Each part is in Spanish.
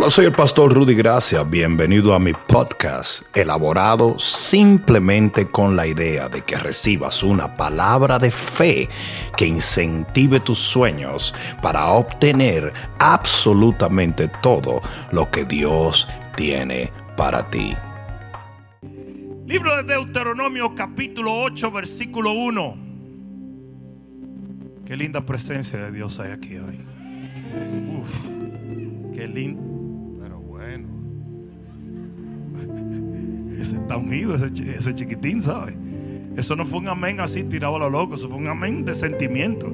Hola, soy el pastor Rudy Gracia. Bienvenido a mi podcast, elaborado simplemente con la idea de que recibas una palabra de fe que incentive tus sueños para obtener absolutamente todo lo que Dios tiene para ti. Libro de Deuteronomio capítulo 8 versículo 1. Qué linda presencia de Dios hay aquí hoy. Uf, qué lindo. Ese está unido, ese, chiquitín, ¿sabe? Eso no fue un amén así tirado a lo loco, eso fue un amén de sentimiento.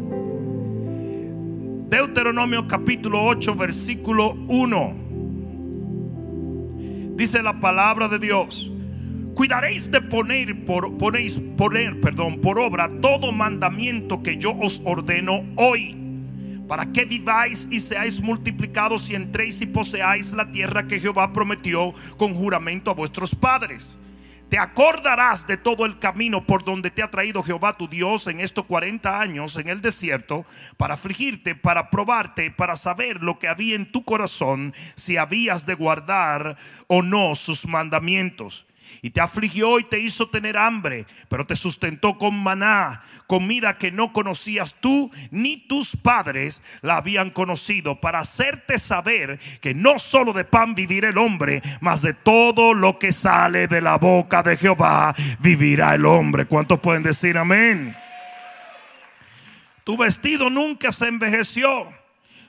Deuteronomio capítulo 8 versículo 1. Dice la palabra de Dios cuidaréis de poner por poner, perdón, por obra todo mandamiento que yo os ordeno hoy, para que viváis y seáis multiplicados y entréis y poseáis la tierra que Jehová prometió con juramento a vuestros padres. Te acordarás de todo el camino por donde te ha traído Jehová tu Dios en estos 40 años en el desierto para afligirte, para probarte, para saber lo que había en tu corazón, si habías de guardar o no sus mandamientos y te afligió y te hizo tener hambre, pero te sustentó con maná, comida que no conocías tú ni tus padres la habían conocido, para hacerte saber que no solo de pan vivirá el hombre, mas de todo lo que sale de la boca de Jehová vivirá el hombre. ¿Cuántos pueden decir amén? Tu vestido nunca se envejeció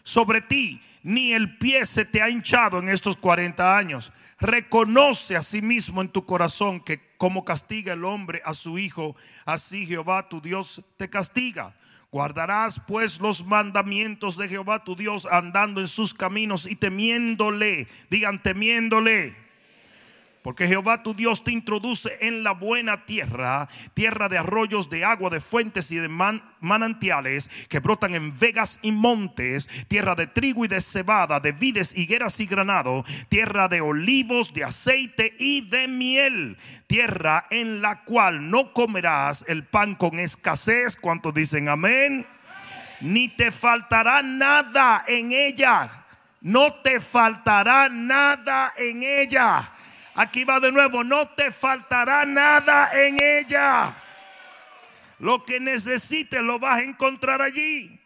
sobre ti, ni el pie se te ha hinchado en estos 40 años reconoce a sí mismo en tu corazón que como castiga el hombre a su hijo, así Jehová tu Dios te castiga. Guardarás pues los mandamientos de Jehová tu Dios andando en sus caminos y temiéndole, digan temiéndole porque Jehová tu Dios te introduce en la buena tierra, tierra de arroyos, de agua, de fuentes y de manantiales que brotan en vegas y montes, tierra de trigo y de cebada, de vides, higueras y granado, tierra de olivos, de aceite y de miel, tierra en la cual no comerás el pan con escasez. ¿Cuántos dicen amén? Ni te faltará nada en ella. No te faltará nada en ella Aquí va de nuevo, no te faltará nada en ella. Lo que necesites lo vas a encontrar allí.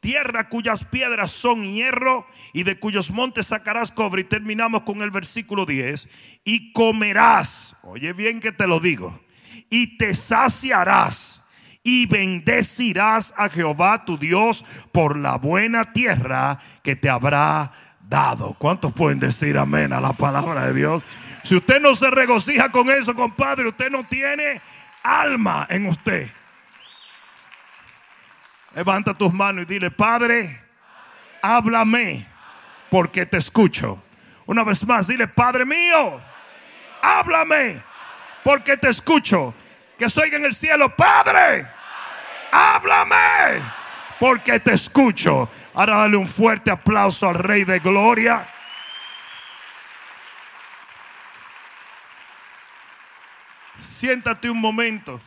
Tierra cuyas piedras son hierro y de cuyos montes sacarás cobre. Y terminamos con el versículo 10. Y comerás, oye bien que te lo digo, y te saciarás y bendecirás a Jehová tu Dios por la buena tierra que te habrá dado. ¿Cuántos pueden decir amén a la palabra de Dios? Si usted no se regocija con eso, compadre, usted no tiene alma en usted. Levanta tus manos y dile, Padre, háblame porque te escucho. Una vez más, dile, Padre mío, háblame porque te escucho. Que soy en el cielo, Padre, háblame porque te escucho. Ahora dale un fuerte aplauso al Rey de Gloria. Siéntate un momento.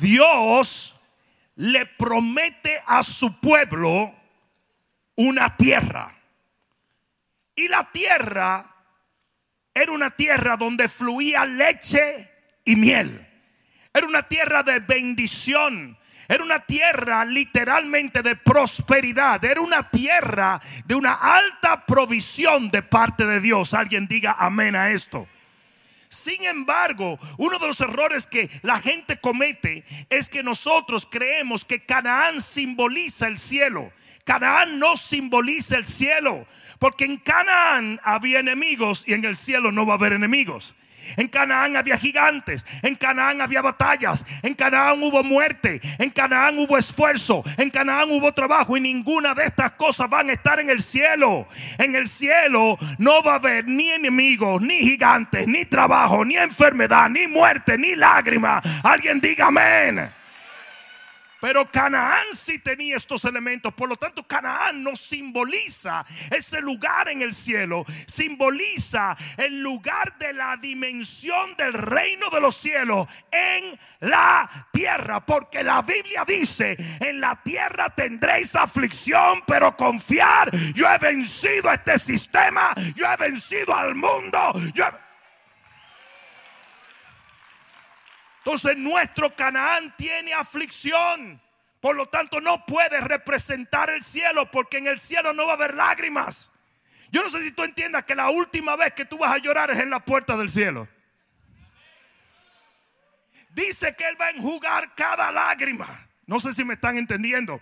Dios le promete a su pueblo una tierra. Y la tierra era una tierra donde fluía leche y miel. Era una tierra de bendición. Era una tierra literalmente de prosperidad. Era una tierra de una alta provisión de parte de Dios. Alguien diga amén a esto. Sin embargo, uno de los errores que la gente comete es que nosotros creemos que Canaán simboliza el cielo. Canaán no simboliza el cielo. Porque en Canaán había enemigos y en el cielo no va a haber enemigos. En Canaán había gigantes, en Canaán había batallas, en Canaán hubo muerte, en Canaán hubo esfuerzo, en Canaán hubo trabajo y ninguna de estas cosas van a estar en el cielo. En el cielo no va a haber ni enemigos, ni gigantes, ni trabajo, ni enfermedad, ni muerte, ni lágrima. Alguien diga amén. Pero Canaán sí tenía estos elementos. Por lo tanto, Canaán no simboliza ese lugar en el cielo. Simboliza el lugar de la dimensión del reino de los cielos en la tierra. Porque la Biblia dice, en la tierra tendréis aflicción, pero confiar. Yo he vencido este sistema. Yo he vencido al mundo. Entonces nuestro Canaán tiene aflicción. Por lo tanto no puede representar el cielo porque en el cielo no va a haber lágrimas. Yo no sé si tú entiendas que la última vez que tú vas a llorar es en la puerta del cielo. Dice que Él va a enjugar cada lágrima. No sé si me están entendiendo.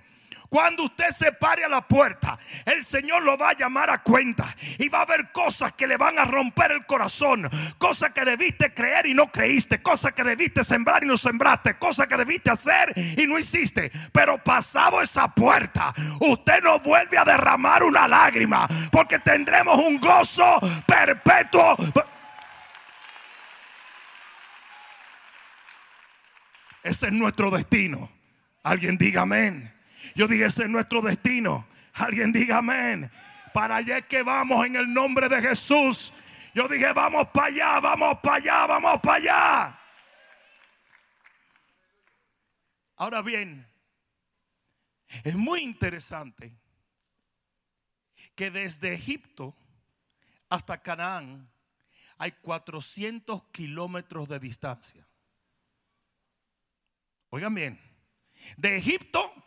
Cuando usted se pare a la puerta, el Señor lo va a llamar a cuenta y va a haber cosas que le van a romper el corazón, cosas que debiste creer y no creíste, cosas que debiste sembrar y no sembraste, cosas que debiste hacer y no hiciste. Pero pasado esa puerta, usted no vuelve a derramar una lágrima porque tendremos un gozo perpetuo. Ese es nuestro destino. Alguien diga amén. Yo dije, ese es nuestro destino. Alguien diga amén. Para allá es que vamos en el nombre de Jesús. Yo dije, vamos para allá, vamos para allá, vamos para allá. Ahora bien, es muy interesante que desde Egipto hasta Canaán hay 400 kilómetros de distancia. Oigan bien, de Egipto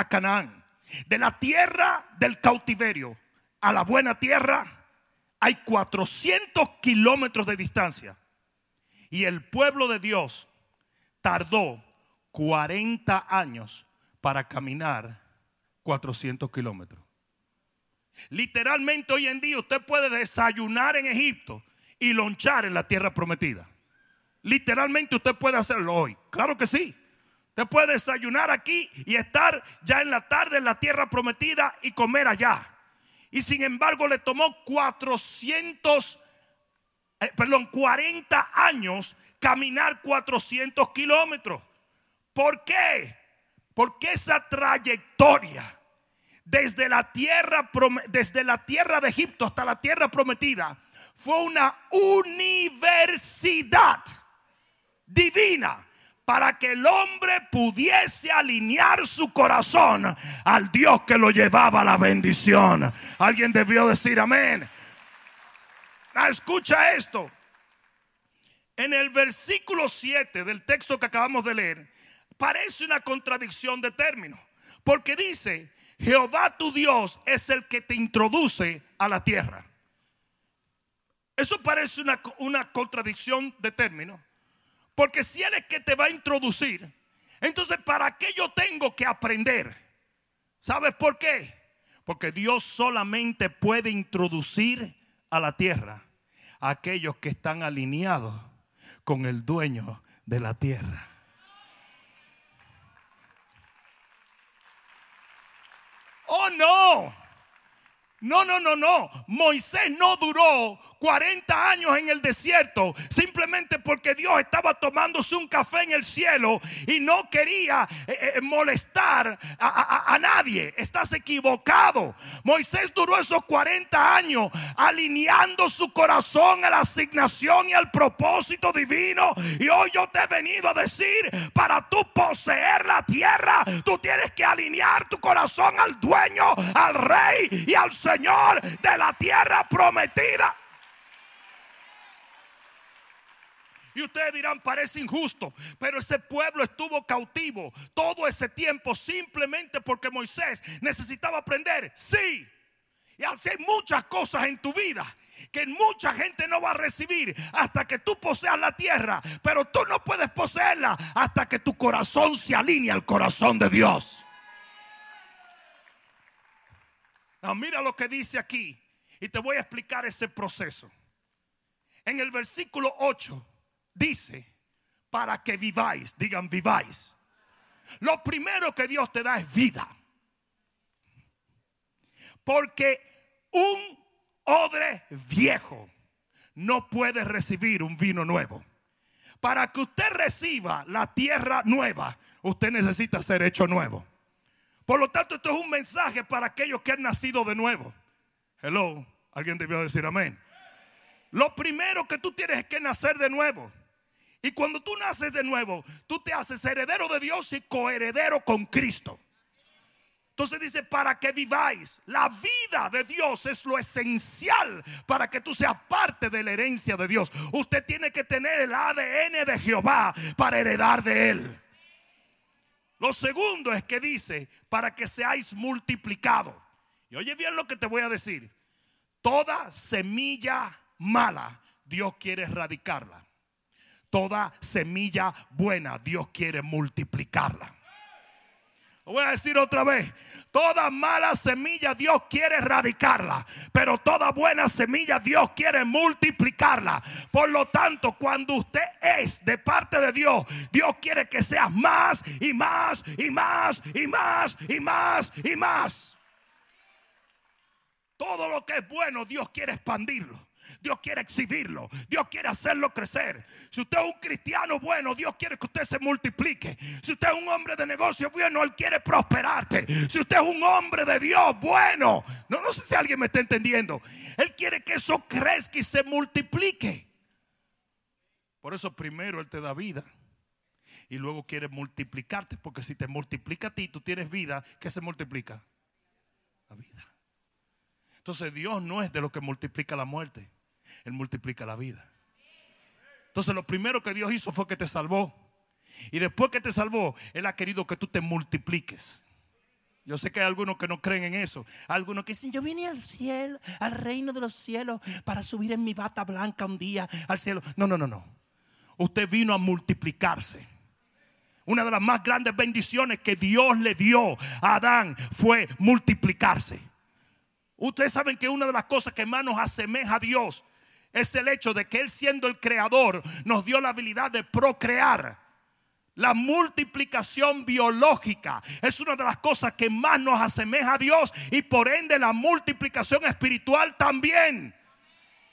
a Canaán. De la tierra del cautiverio a la buena tierra hay 400 kilómetros de distancia. Y el pueblo de Dios tardó 40 años para caminar 400 kilómetros. Literalmente hoy en día usted puede desayunar en Egipto y lonchar en la tierra prometida. Literalmente usted puede hacerlo hoy. Claro que sí. Usted puede desayunar aquí y estar ya en la tarde en la tierra prometida y comer allá. Y sin embargo le tomó 400, eh, perdón, 40 años caminar 400 kilómetros. ¿Por qué? Porque esa trayectoria desde la tierra desde la tierra de Egipto hasta la tierra prometida fue una universidad divina para que el hombre pudiese alinear su corazón al Dios que lo llevaba a la bendición. Alguien debió decir amén. Ah, escucha esto. En el versículo 7 del texto que acabamos de leer, parece una contradicción de términos. Porque dice, Jehová tu Dios es el que te introduce a la tierra. Eso parece una, una contradicción de términos. Porque si Él es que te va a introducir, entonces ¿para qué yo tengo que aprender? ¿Sabes por qué? Porque Dios solamente puede introducir a la tierra a aquellos que están alineados con el dueño de la tierra. Oh no. No, no, no, no. Moisés no duró 40 años en el desierto simplemente porque Dios estaba tomándose un café en el cielo y no quería eh, eh, molestar a, a, nadie. Estás equivocado. Moisés duró esos 40 años alineando su corazón a la asignación y al propósito divino. Y hoy yo te he venido a decir, para tú poseer la tierra, tú tienes que alinear tu corazón al dueño, al rey y al Señor de la tierra prometida. Y ustedes dirán, parece injusto, pero ese pueblo estuvo cautivo todo ese tiempo simplemente porque Moisés necesitaba aprender. Sí. Y así hay muchas cosas en tu vida que mucha gente no va a recibir hasta que tú poseas la tierra, pero tú no puedes poseerla hasta que tu corazón se alinee al corazón de Dios. mira lo que dice aquí y te voy a explicar ese proceso. En el versículo 8 dice, para que viváis, digan viváis. Lo primero que Dios te da es vida. Porque un odre viejo no puede recibir un vino nuevo. Para que usted reciba la tierra nueva, usted necesita ser hecho nuevo. Por lo tanto, esto es un mensaje para aquellos que han nacido de nuevo. Hello, alguien debió decir amén. Lo primero que tú tienes es que nacer de nuevo. Y cuando tú naces de nuevo, tú te haces heredero de Dios y coheredero con Cristo. Entonces dice, para que viváis. La vida de Dios es lo esencial para que tú seas parte de la herencia de Dios. Usted tiene que tener el ADN de Jehová para heredar de él. Lo segundo es que dice, para que seáis multiplicados. Y oye bien lo que te voy a decir. Toda semilla mala, Dios quiere erradicarla. Toda semilla buena, Dios quiere multiplicarla. Lo voy a decir otra vez. Toda mala semilla Dios quiere erradicarla, pero toda buena semilla Dios quiere multiplicarla. Por lo tanto, cuando usted es de parte de Dios, Dios quiere que seas más y más y más y más y más y más. Todo lo que es bueno Dios quiere expandirlo. Dios quiere exhibirlo. Dios quiere hacerlo crecer. Si usted es un cristiano bueno, Dios quiere que usted se multiplique. Si usted es un hombre de negocio bueno, Él quiere prosperarte. Si usted es un hombre de Dios bueno, no, no sé si alguien me está entendiendo. Él quiere que eso crezca y se multiplique. Por eso primero Él te da vida. Y luego quiere multiplicarte. Porque si te multiplica a ti, tú tienes vida. ¿Qué se multiplica? La vida. Entonces Dios no es de lo que multiplica la muerte. Él multiplica la vida. Entonces lo primero que Dios hizo fue que te salvó. Y después que te salvó, Él ha querido que tú te multipliques. Yo sé que hay algunos que no creen en eso. Algunos que dicen, yo vine al cielo, al reino de los cielos, para subir en mi bata blanca un día al cielo. No, no, no, no. Usted vino a multiplicarse. Una de las más grandes bendiciones que Dios le dio a Adán fue multiplicarse. Ustedes saben que una de las cosas que más nos asemeja a Dios es el hecho de que Él siendo el creador nos dio la habilidad de procrear. La multiplicación biológica es una de las cosas que más nos asemeja a Dios y por ende la multiplicación espiritual también.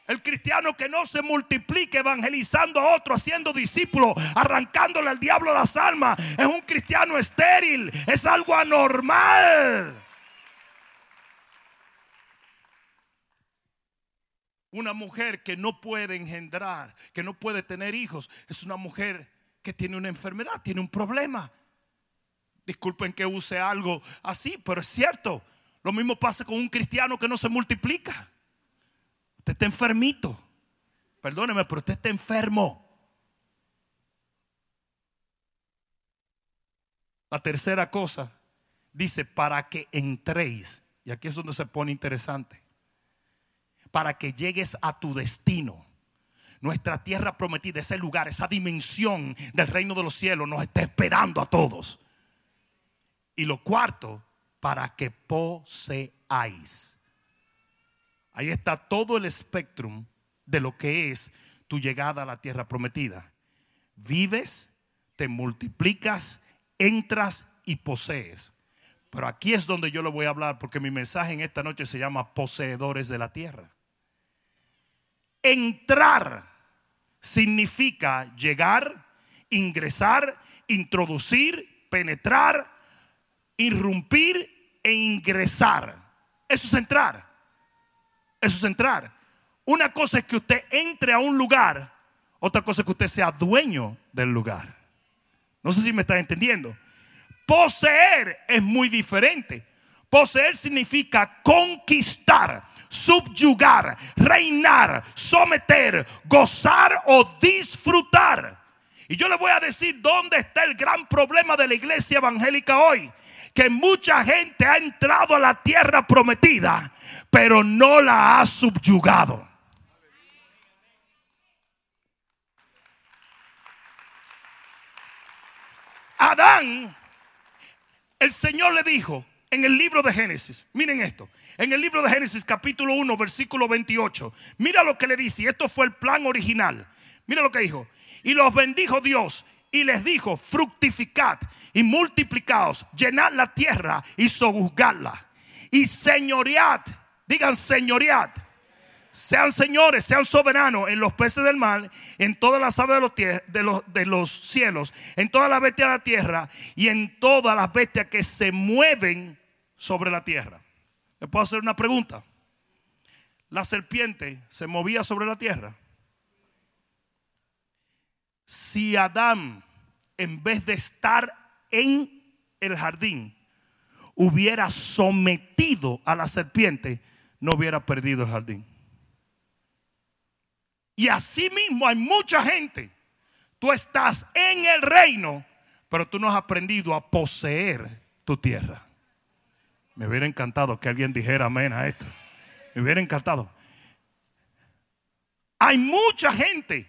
El cristiano que no se multiplique evangelizando a otro, haciendo discípulos, arrancándole al diablo las almas, es un cristiano estéril, es algo anormal. Una mujer que no puede engendrar, que no puede tener hijos, es una mujer que tiene una enfermedad, tiene un problema. Disculpen que use algo así, pero es cierto. Lo mismo pasa con un cristiano que no se multiplica. Usted está enfermito. Perdóneme, pero usted está enfermo. La tercera cosa dice, para que entréis. Y aquí es donde se pone interesante para que llegues a tu destino. Nuestra tierra prometida, ese lugar, esa dimensión del reino de los cielos nos está esperando a todos. Y lo cuarto, para que poseáis. Ahí está todo el espectrum de lo que es tu llegada a la tierra prometida. Vives, te multiplicas, entras y posees. Pero aquí es donde yo le voy a hablar porque mi mensaje en esta noche se llama poseedores de la tierra. Entrar significa llegar, ingresar, introducir, penetrar, irrumpir e ingresar. Eso es entrar. Eso es entrar. Una cosa es que usted entre a un lugar, otra cosa es que usted sea dueño del lugar. No sé si me está entendiendo. Poseer es muy diferente. Poseer significa conquistar subyugar, reinar, someter, gozar o disfrutar. Y yo le voy a decir dónde está el gran problema de la iglesia evangélica hoy. Que mucha gente ha entrado a la tierra prometida, pero no la ha subyugado. Adán, el Señor le dijo en el libro de Génesis, miren esto, en el libro de Génesis capítulo 1 versículo 28. Mira lo que le dice, y esto fue el plan original. Mira lo que dijo. Y los bendijo Dios y les dijo, fructificad y multiplicaos, llenad la tierra y sojuzgadla. Y señoread, digan señoread, sean señores, sean soberanos en los peces del mar, en todas las aves de los, de los, de los cielos, en todas las bestias de la tierra y en todas las bestias que se mueven sobre la tierra. ¿Le puedo hacer una pregunta? ¿La serpiente se movía sobre la tierra? Si Adán, en vez de estar en el jardín, hubiera sometido a la serpiente, no hubiera perdido el jardín. Y así mismo hay mucha gente. Tú estás en el reino, pero tú no has aprendido a poseer tu tierra. Me hubiera encantado que alguien dijera amén a esto. Me hubiera encantado. Hay mucha gente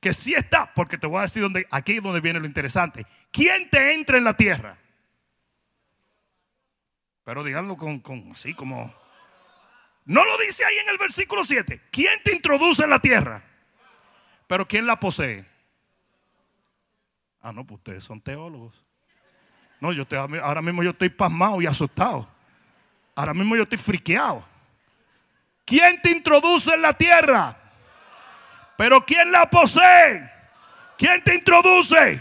que sí está, porque te voy a decir aquí es donde viene lo interesante. ¿Quién te entra en la tierra? Pero díganlo con, con así como no lo dice ahí en el versículo 7. ¿Quién te introduce en la tierra? Pero ¿quién la posee? Ah, no, pues ustedes son teólogos. No, yo ahora mismo yo estoy pasmado y asustado. Ahora mismo yo estoy friqueado. ¿Quién te introduce en la tierra? Pero ¿quién la posee? ¿Quién te introduce?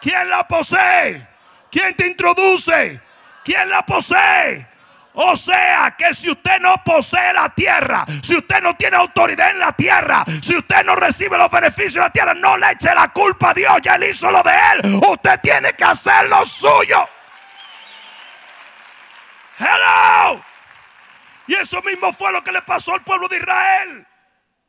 ¿Quién la posee? ¿Quién te introduce? ¿Quién la posee? O sea que si usted no posee la tierra, si usted no tiene autoridad en la tierra, si usted no recibe los beneficios de la tierra, no le eche la culpa a Dios, ya él hizo lo de él. Usted tiene que hacer lo suyo. Hello. Y eso mismo fue lo que le pasó al pueblo de Israel.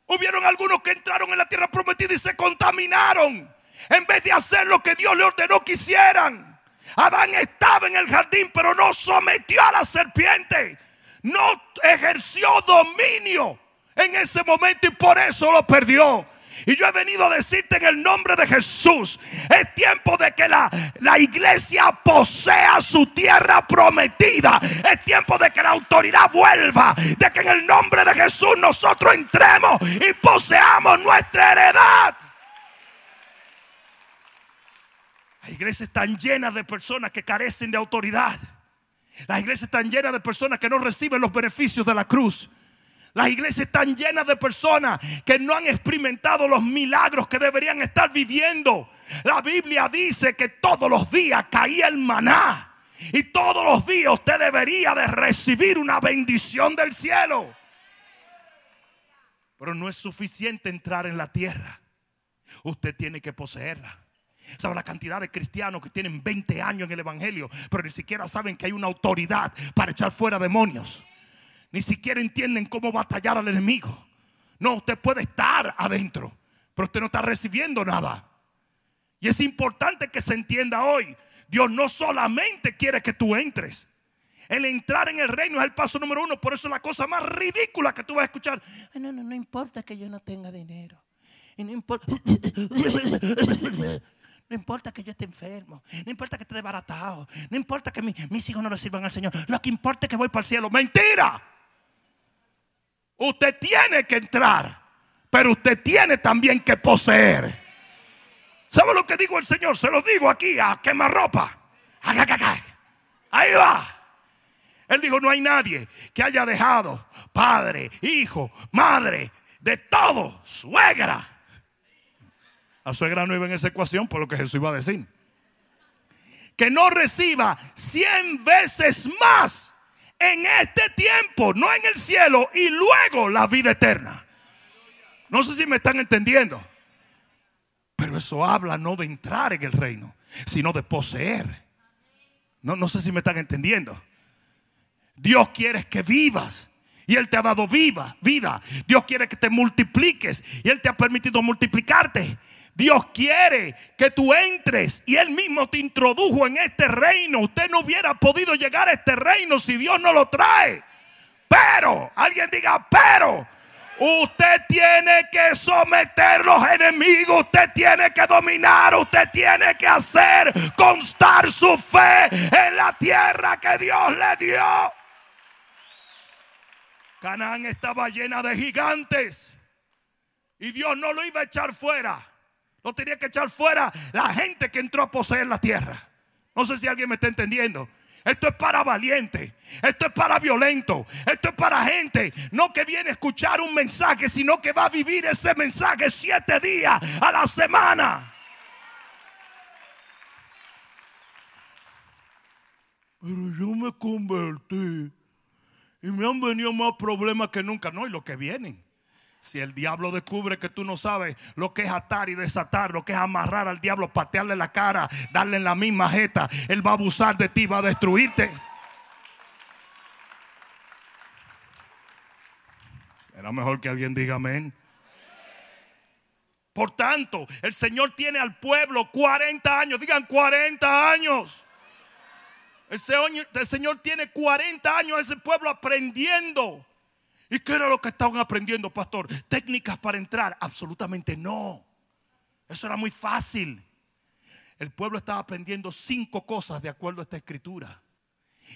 Hubieron algunos que entraron en la tierra prometida y se contaminaron. En vez de hacer lo que Dios le ordenó que hicieran. Adán estaba en el jardín, pero no sometió a la serpiente. No ejerció dominio en ese momento y por eso lo perdió. Y yo he venido a decirte en el nombre de Jesús, es tiempo de que la, la, iglesia posea su tierra prometida. Es tiempo de que la autoridad vuelva, de que en el nombre de Jesús nosotros entremos y poseamos nuestra heredad. Las iglesias están llenas de personas que carecen de autoridad. Las iglesias están llenas de personas que no reciben los beneficios de la cruz. Las iglesias están llenas de personas que no han experimentado los milagros que deberían estar viviendo. La Biblia dice que todos los días caía el maná. Y todos los días usted debería de recibir una bendición del cielo. Pero no es suficiente entrar en la tierra. Usted tiene que poseerla. ¿Sabe la cantidad de cristianos que tienen 20 años en el Evangelio, pero ni siquiera saben que hay una autoridad para echar fuera demonios? Ni siquiera entienden cómo batallar al enemigo. No, usted puede estar adentro, pero usted no está recibiendo nada. Y es importante que se entienda hoy. Dios no solamente quiere que tú entres. El entrar en el reino es el paso número uno. Por eso es la cosa más ridícula que tú vas a escuchar. No, no, no importa que yo no tenga dinero. Y no importa. No importa que yo esté enfermo. No importa que esté desbaratado. No importa que mis hijos no le sirvan al Señor. Lo que importa es que voy para el cielo. Mentira. Usted tiene que entrar. Pero usted tiene también que poseer. ¿Sabe lo que digo el Señor? Se lo digo aquí a quemarropa. Ahí va. Él dijo, no hay nadie que haya dejado padre, hijo, madre, de todo, suegra, la suegra no iba en esa ecuación por lo que Jesús iba a decir. Que no reciba cien veces más en este tiempo, no en el cielo, y luego la vida eterna. No sé si me están entendiendo. Pero eso habla no de entrar en el reino, sino de poseer. No, no sé si me están entendiendo. Dios quiere que vivas. Y Él te ha dado viva, vida. Dios quiere que te multipliques. Y Él te ha permitido multiplicarte. Dios quiere que tú entres y Él mismo te introdujo en este reino. Usted no hubiera podido llegar a este reino si Dios no lo trae. Pero, alguien diga, pero, usted tiene que someter los enemigos, usted tiene que dominar, usted tiene que hacer constar su fe en la tierra que Dios le dio. Canaán estaba llena de gigantes y Dios no lo iba a echar fuera. Lo tenía que echar fuera la gente que entró a poseer la tierra. No sé si alguien me está entendiendo. Esto es para valiente. Esto es para violento. Esto es para gente no que viene a escuchar un mensaje, sino que va a vivir ese mensaje siete días a la semana. Pero yo me convertí y me han venido más problemas que nunca. No, y lo que vienen. Si el diablo descubre que tú no sabes lo que es atar y desatar, lo que es amarrar al diablo, patearle la cara, darle en la misma jeta, él va a abusar de ti, va a destruirte. Será mejor que alguien diga amén. Por tanto, el Señor tiene al pueblo 40 años, digan 40 años. El Señor, el Señor tiene 40 años a ese pueblo aprendiendo ¿Y qué era lo que estaban aprendiendo, pastor? ¿Técnicas para entrar? Absolutamente no. Eso era muy fácil. El pueblo estaba aprendiendo cinco cosas de acuerdo a esta escritura.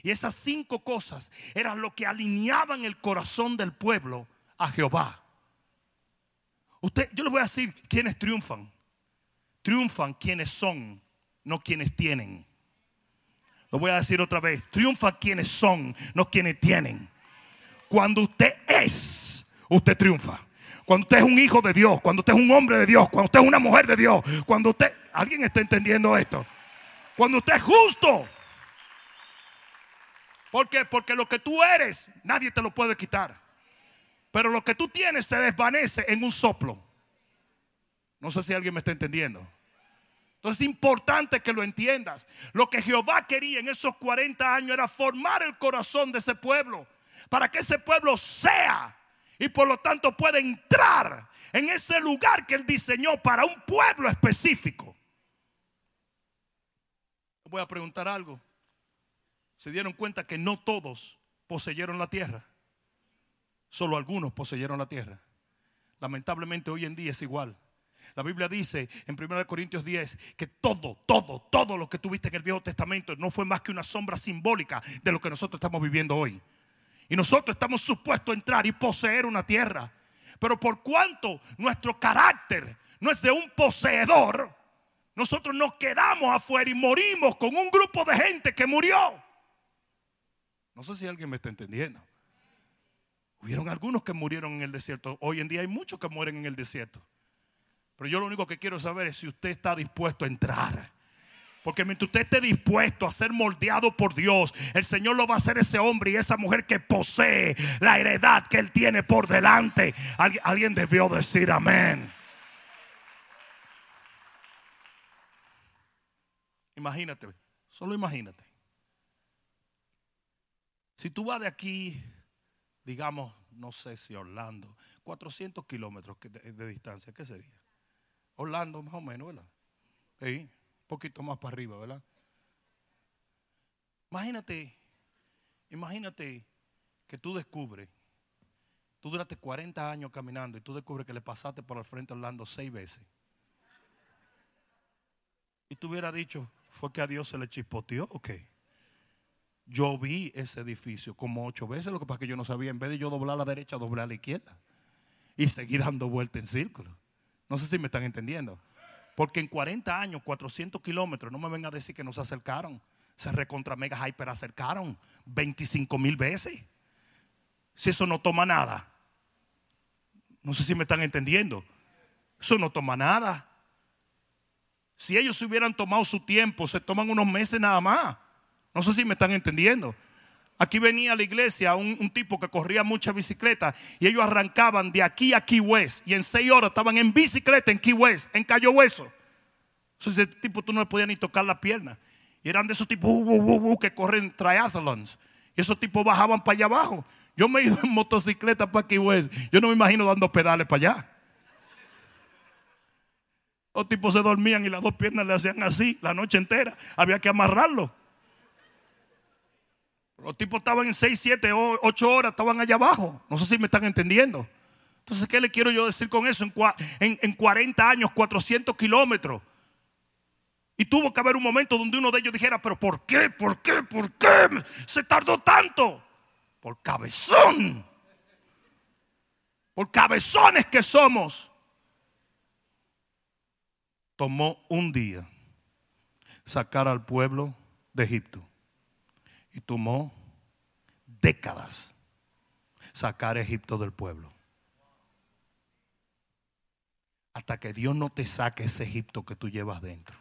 Y esas cinco cosas eran lo que alineaban el corazón del pueblo a Jehová. Usted, yo les voy a decir quiénes triunfan. Triunfan quienes son, no quienes tienen. Lo voy a decir otra vez. Triunfan quienes son, no quienes tienen. Cuando usted es, usted triunfa. Cuando usted es un hijo de Dios, cuando usted es un hombre de Dios, cuando usted es una mujer de Dios, cuando usted, ¿alguien está entendiendo esto? Cuando usted es justo. ¿Por qué? Porque lo que tú eres, nadie te lo puede quitar. Pero lo que tú tienes se desvanece en un soplo. No sé si alguien me está entendiendo. Entonces es importante que lo entiendas. Lo que Jehová quería en esos 40 años era formar el corazón de ese pueblo para que ese pueblo sea y por lo tanto pueda entrar en ese lugar que él diseñó para un pueblo específico. Voy a preguntar algo. Se dieron cuenta que no todos poseyeron la tierra. Solo algunos poseyeron la tierra. Lamentablemente hoy en día es igual. La Biblia dice en 1 Corintios 10 que todo, todo, todo lo que tuviste en el Viejo Testamento no fue más que una sombra simbólica de lo que nosotros estamos viviendo hoy. Y nosotros estamos supuestos a entrar y poseer una tierra. Pero por cuanto nuestro carácter no es de un poseedor, nosotros nos quedamos afuera y morimos con un grupo de gente que murió. No sé si alguien me está entendiendo. Hubieron algunos que murieron en el desierto. Hoy en día hay muchos que mueren en el desierto. Pero yo lo único que quiero saber es si usted está dispuesto a entrar. Porque mientras usted esté dispuesto a ser moldeado por Dios, el Señor lo va a hacer ese hombre y esa mujer que posee la heredad que Él tiene por delante. Alguien, debió decir amén. Imagínate, solo imagínate. Si tú vas de aquí, digamos, no sé si Orlando, 400 kilómetros de, distancia, ¿qué sería? Orlando más o menos, ¿verdad? Sí poquito más para arriba, ¿verdad? Imagínate, imagínate que tú descubres, tú duraste 40 años caminando y tú descubres que le pasaste por el frente a Orlando seis veces. Y tú hubieras dicho, fue que a Dios se le chispoteó, ok. Yo vi ese edificio como ocho veces, lo que pasa es que yo no sabía, en vez de yo doblar a la derecha, doblar a la izquierda. Y seguir dando vuelta en círculo. No sé si me están entendiendo. Porque en 40 años, 400 kilómetros, no me venga a decir que no se acercaron. Se recontra mega hyper acercaron 25 mil veces. Si eso no toma nada. No sé si me están entendiendo. Eso no toma nada. Si ellos se hubieran tomado su tiempo, se toman unos meses nada más. No sé si me están entendiendo. Aquí venía a la iglesia un, tipo que corría mucha bicicleta y ellos arrancaban de aquí a Key West y en seis horas estaban en bicicleta en Key West, en Cayo Hueso. ese tipo tú no le podías ni tocar la pierna. Y eran de esos tipos uh, uh, uh, que corren triathlons. Y esos tipos bajaban para allá abajo. Yo me he ido en motocicleta para Key West. Yo no me imagino dando pedales para allá. Los tipos se dormían y las dos piernas le hacían así la noche entera. Había que amarrarlo. Los tipos estaban en 6, 7, 8 horas, estaban allá abajo. No sé si me están entendiendo. Entonces, ¿qué le quiero yo decir con eso? En, en 40 años, 400 kilómetros. Y tuvo que haber un momento donde uno de ellos dijera, pero ¿por qué? ¿Por qué? ¿Por qué se tardó tanto? Por cabezón. Por cabezones que somos. Tomó un día sacar al pueblo de Egipto. Y tomó décadas sacar a Egipto del pueblo. Hasta que Dios no te saque ese Egipto que tú llevas dentro.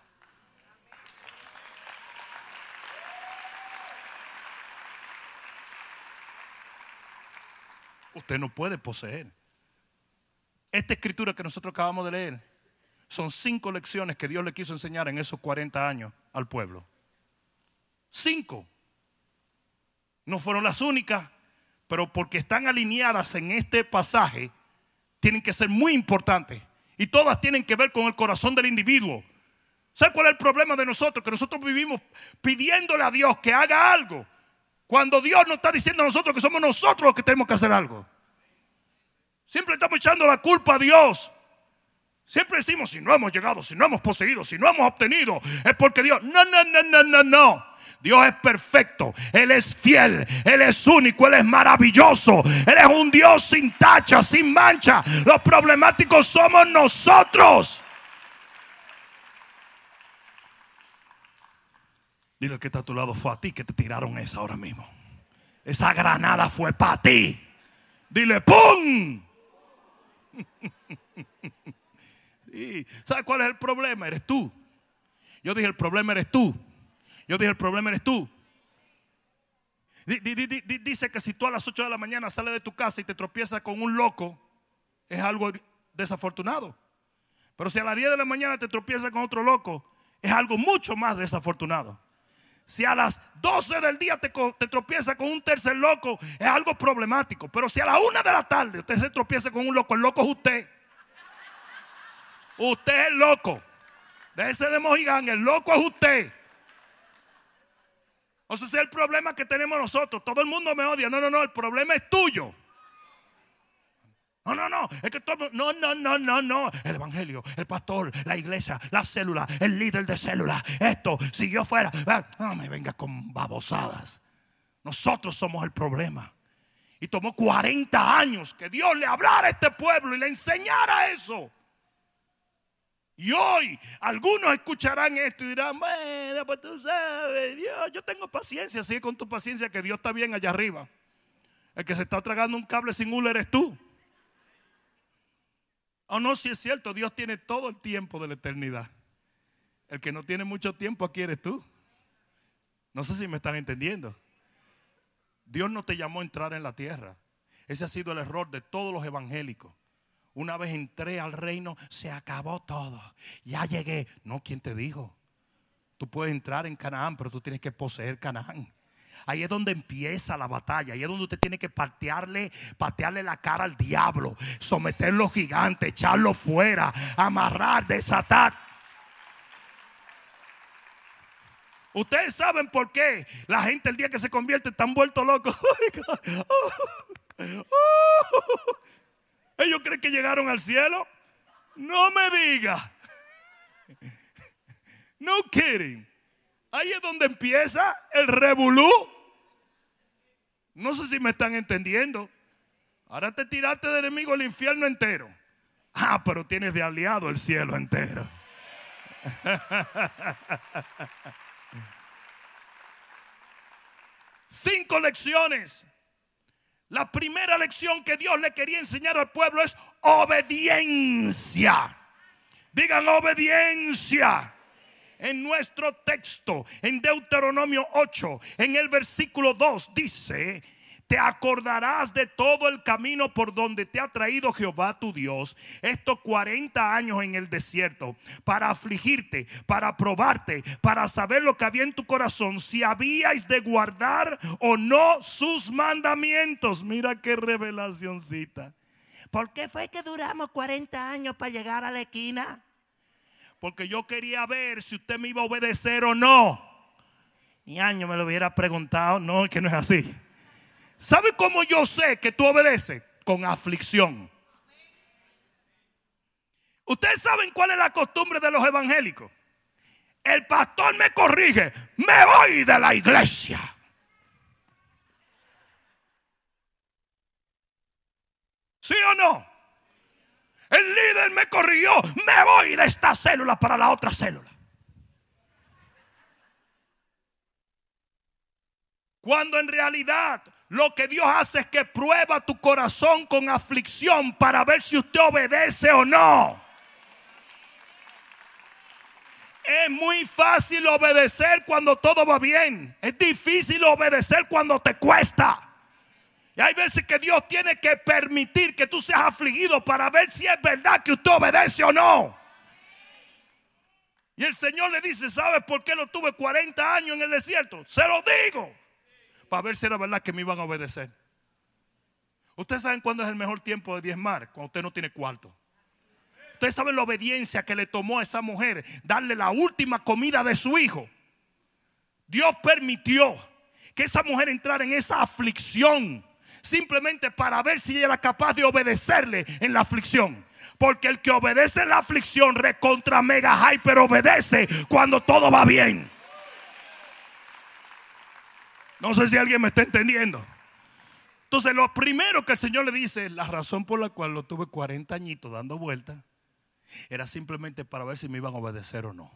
Usted no puede poseer. Esta escritura que nosotros acabamos de leer son cinco lecciones que Dios le quiso enseñar en esos 40 años al pueblo. Cinco. No fueron las únicas, pero porque están alineadas en este pasaje, tienen que ser muy importantes. Y todas tienen que ver con el corazón del individuo. ¿Sabe cuál es el problema de nosotros? Que nosotros vivimos pidiéndole a Dios que haga algo. Cuando Dios nos está diciendo a nosotros que somos nosotros los que tenemos que hacer algo. Siempre estamos echando la culpa a Dios. Siempre decimos, si no hemos llegado, si no hemos poseído, si no hemos obtenido, es porque Dios. No, no, no, no, no, no. Dios es perfecto, Él es fiel, Él es único, Él es maravilloso, Él es un Dios sin tacha, sin mancha. Los problemáticos somos nosotros. Dile que está a tu lado, fue a ti que te tiraron esa ahora mismo. Esa granada fue para ti. Dile, ¡pum! ¿Sabes cuál es el problema? Eres tú. Yo dije, el problema eres tú. Yo dije, el problema eres tú. Dice que si tú a las 8 de la mañana sales de tu casa y te tropiezas con un loco, es algo desafortunado. Pero si a las 10 de la mañana te tropiezas con otro loco, es algo mucho más desafortunado. Si a las 12 del día te, te tropieza con un tercer loco, es algo problemático. Pero si a la 1 de la tarde usted se tropieza con un loco, el loco es usted. Usted es el loco. Déjese de mojigán, el loco es usted. O sea, ese es el problema que tenemos nosotros. Todo el mundo me odia. No, no, no, el problema es tuyo. No, no, no, es que todo, no, no, no, no, no. El evangelio, el pastor, la iglesia, la célula, el líder de célula. Esto, si yo fuera, ah, no me venga con babosadas. Nosotros somos el problema. Y tomó 40 años que Dios le hablara a este pueblo y le enseñara eso. Y hoy algunos escucharán esto y dirán, bueno, pues tú sabes, Dios, yo tengo paciencia, sigue con tu paciencia que Dios está bien allá arriba. El que se está tragando un cable sin hule eres tú. O no, si es cierto, Dios tiene todo el tiempo de la eternidad. El que no tiene mucho tiempo aquí eres tú. No sé si me están entendiendo. Dios no te llamó a entrar en la tierra. Ese ha sido el error de todos los evangélicos. Una vez entré al reino, se acabó todo. Ya llegué. No, ¿quién te dijo? Tú puedes entrar en Canaán, pero tú tienes que poseer Canaán. Ahí es donde empieza la batalla. Ahí es donde usted tiene que patearle, patearle la cara al diablo, someterlo gigante, echarlo fuera, amarrar, desatar. Ustedes saben por qué la gente el día que se convierte están vuelto locos. Ellos creen que llegaron al cielo. No me diga. No kidding. Ahí es donde empieza el revolú. No sé si me están entendiendo. Ahora te tiraste del enemigo el infierno entero. Ah, pero tienes de aliado el cielo entero. Cinco lecciones la primera lección que Dios le quería enseñar al pueblo es obediencia. Digan obediencia. En nuestro texto, en Deuteronomio 8, en el versículo 2, dice, te acordarás de todo el camino por donde te ha traído Jehová tu Dios estos 40 años en el desierto para afligirte, para probarte, para saber lo que había en tu corazón, si habíais de guardar o no sus mandamientos. Mira qué revelacioncita. ¿Por qué fue que duramos 40 años para llegar a la esquina? Porque yo quería ver si usted me iba a obedecer o no. Ni año me lo hubiera preguntado. No, que no es así. ¿Sabe cómo yo sé que tú obedeces? Con aflicción. Ustedes saben cuál es la costumbre de los evangélicos. El pastor me corrige, me voy de la iglesia. ¿Sí o no? El líder me corrigió, me voy de esta célula para la otra célula. Cuando en realidad lo que Dios hace es que prueba tu corazón con aflicción para ver si usted obedece o no. Es muy fácil obedecer cuando todo va bien. Es difícil obedecer cuando te cuesta. Y hay veces que Dios tiene que permitir que tú seas afligido para ver si es verdad que usted obedece o no. Y el Señor le dice, ¿sabes por qué lo tuve 40 años en el desierto? Se lo digo. Para ver si era verdad que me iban a obedecer. Ustedes saben cuándo es el mejor tiempo de diezmar, cuando usted no tiene cuarto. Ustedes saben la obediencia que le tomó a esa mujer darle la última comida de su hijo. Dios permitió que esa mujer entrara en esa aflicción simplemente para ver si ella era capaz de obedecerle en la aflicción. Porque el que obedece en la aflicción recontra mega high, pero obedece cuando todo va bien. No sé si alguien me está entendiendo. Entonces, lo primero que el Señor le dice, la razón por la cual lo tuve 40 añitos dando vueltas, era simplemente para ver si me iban a obedecer o no.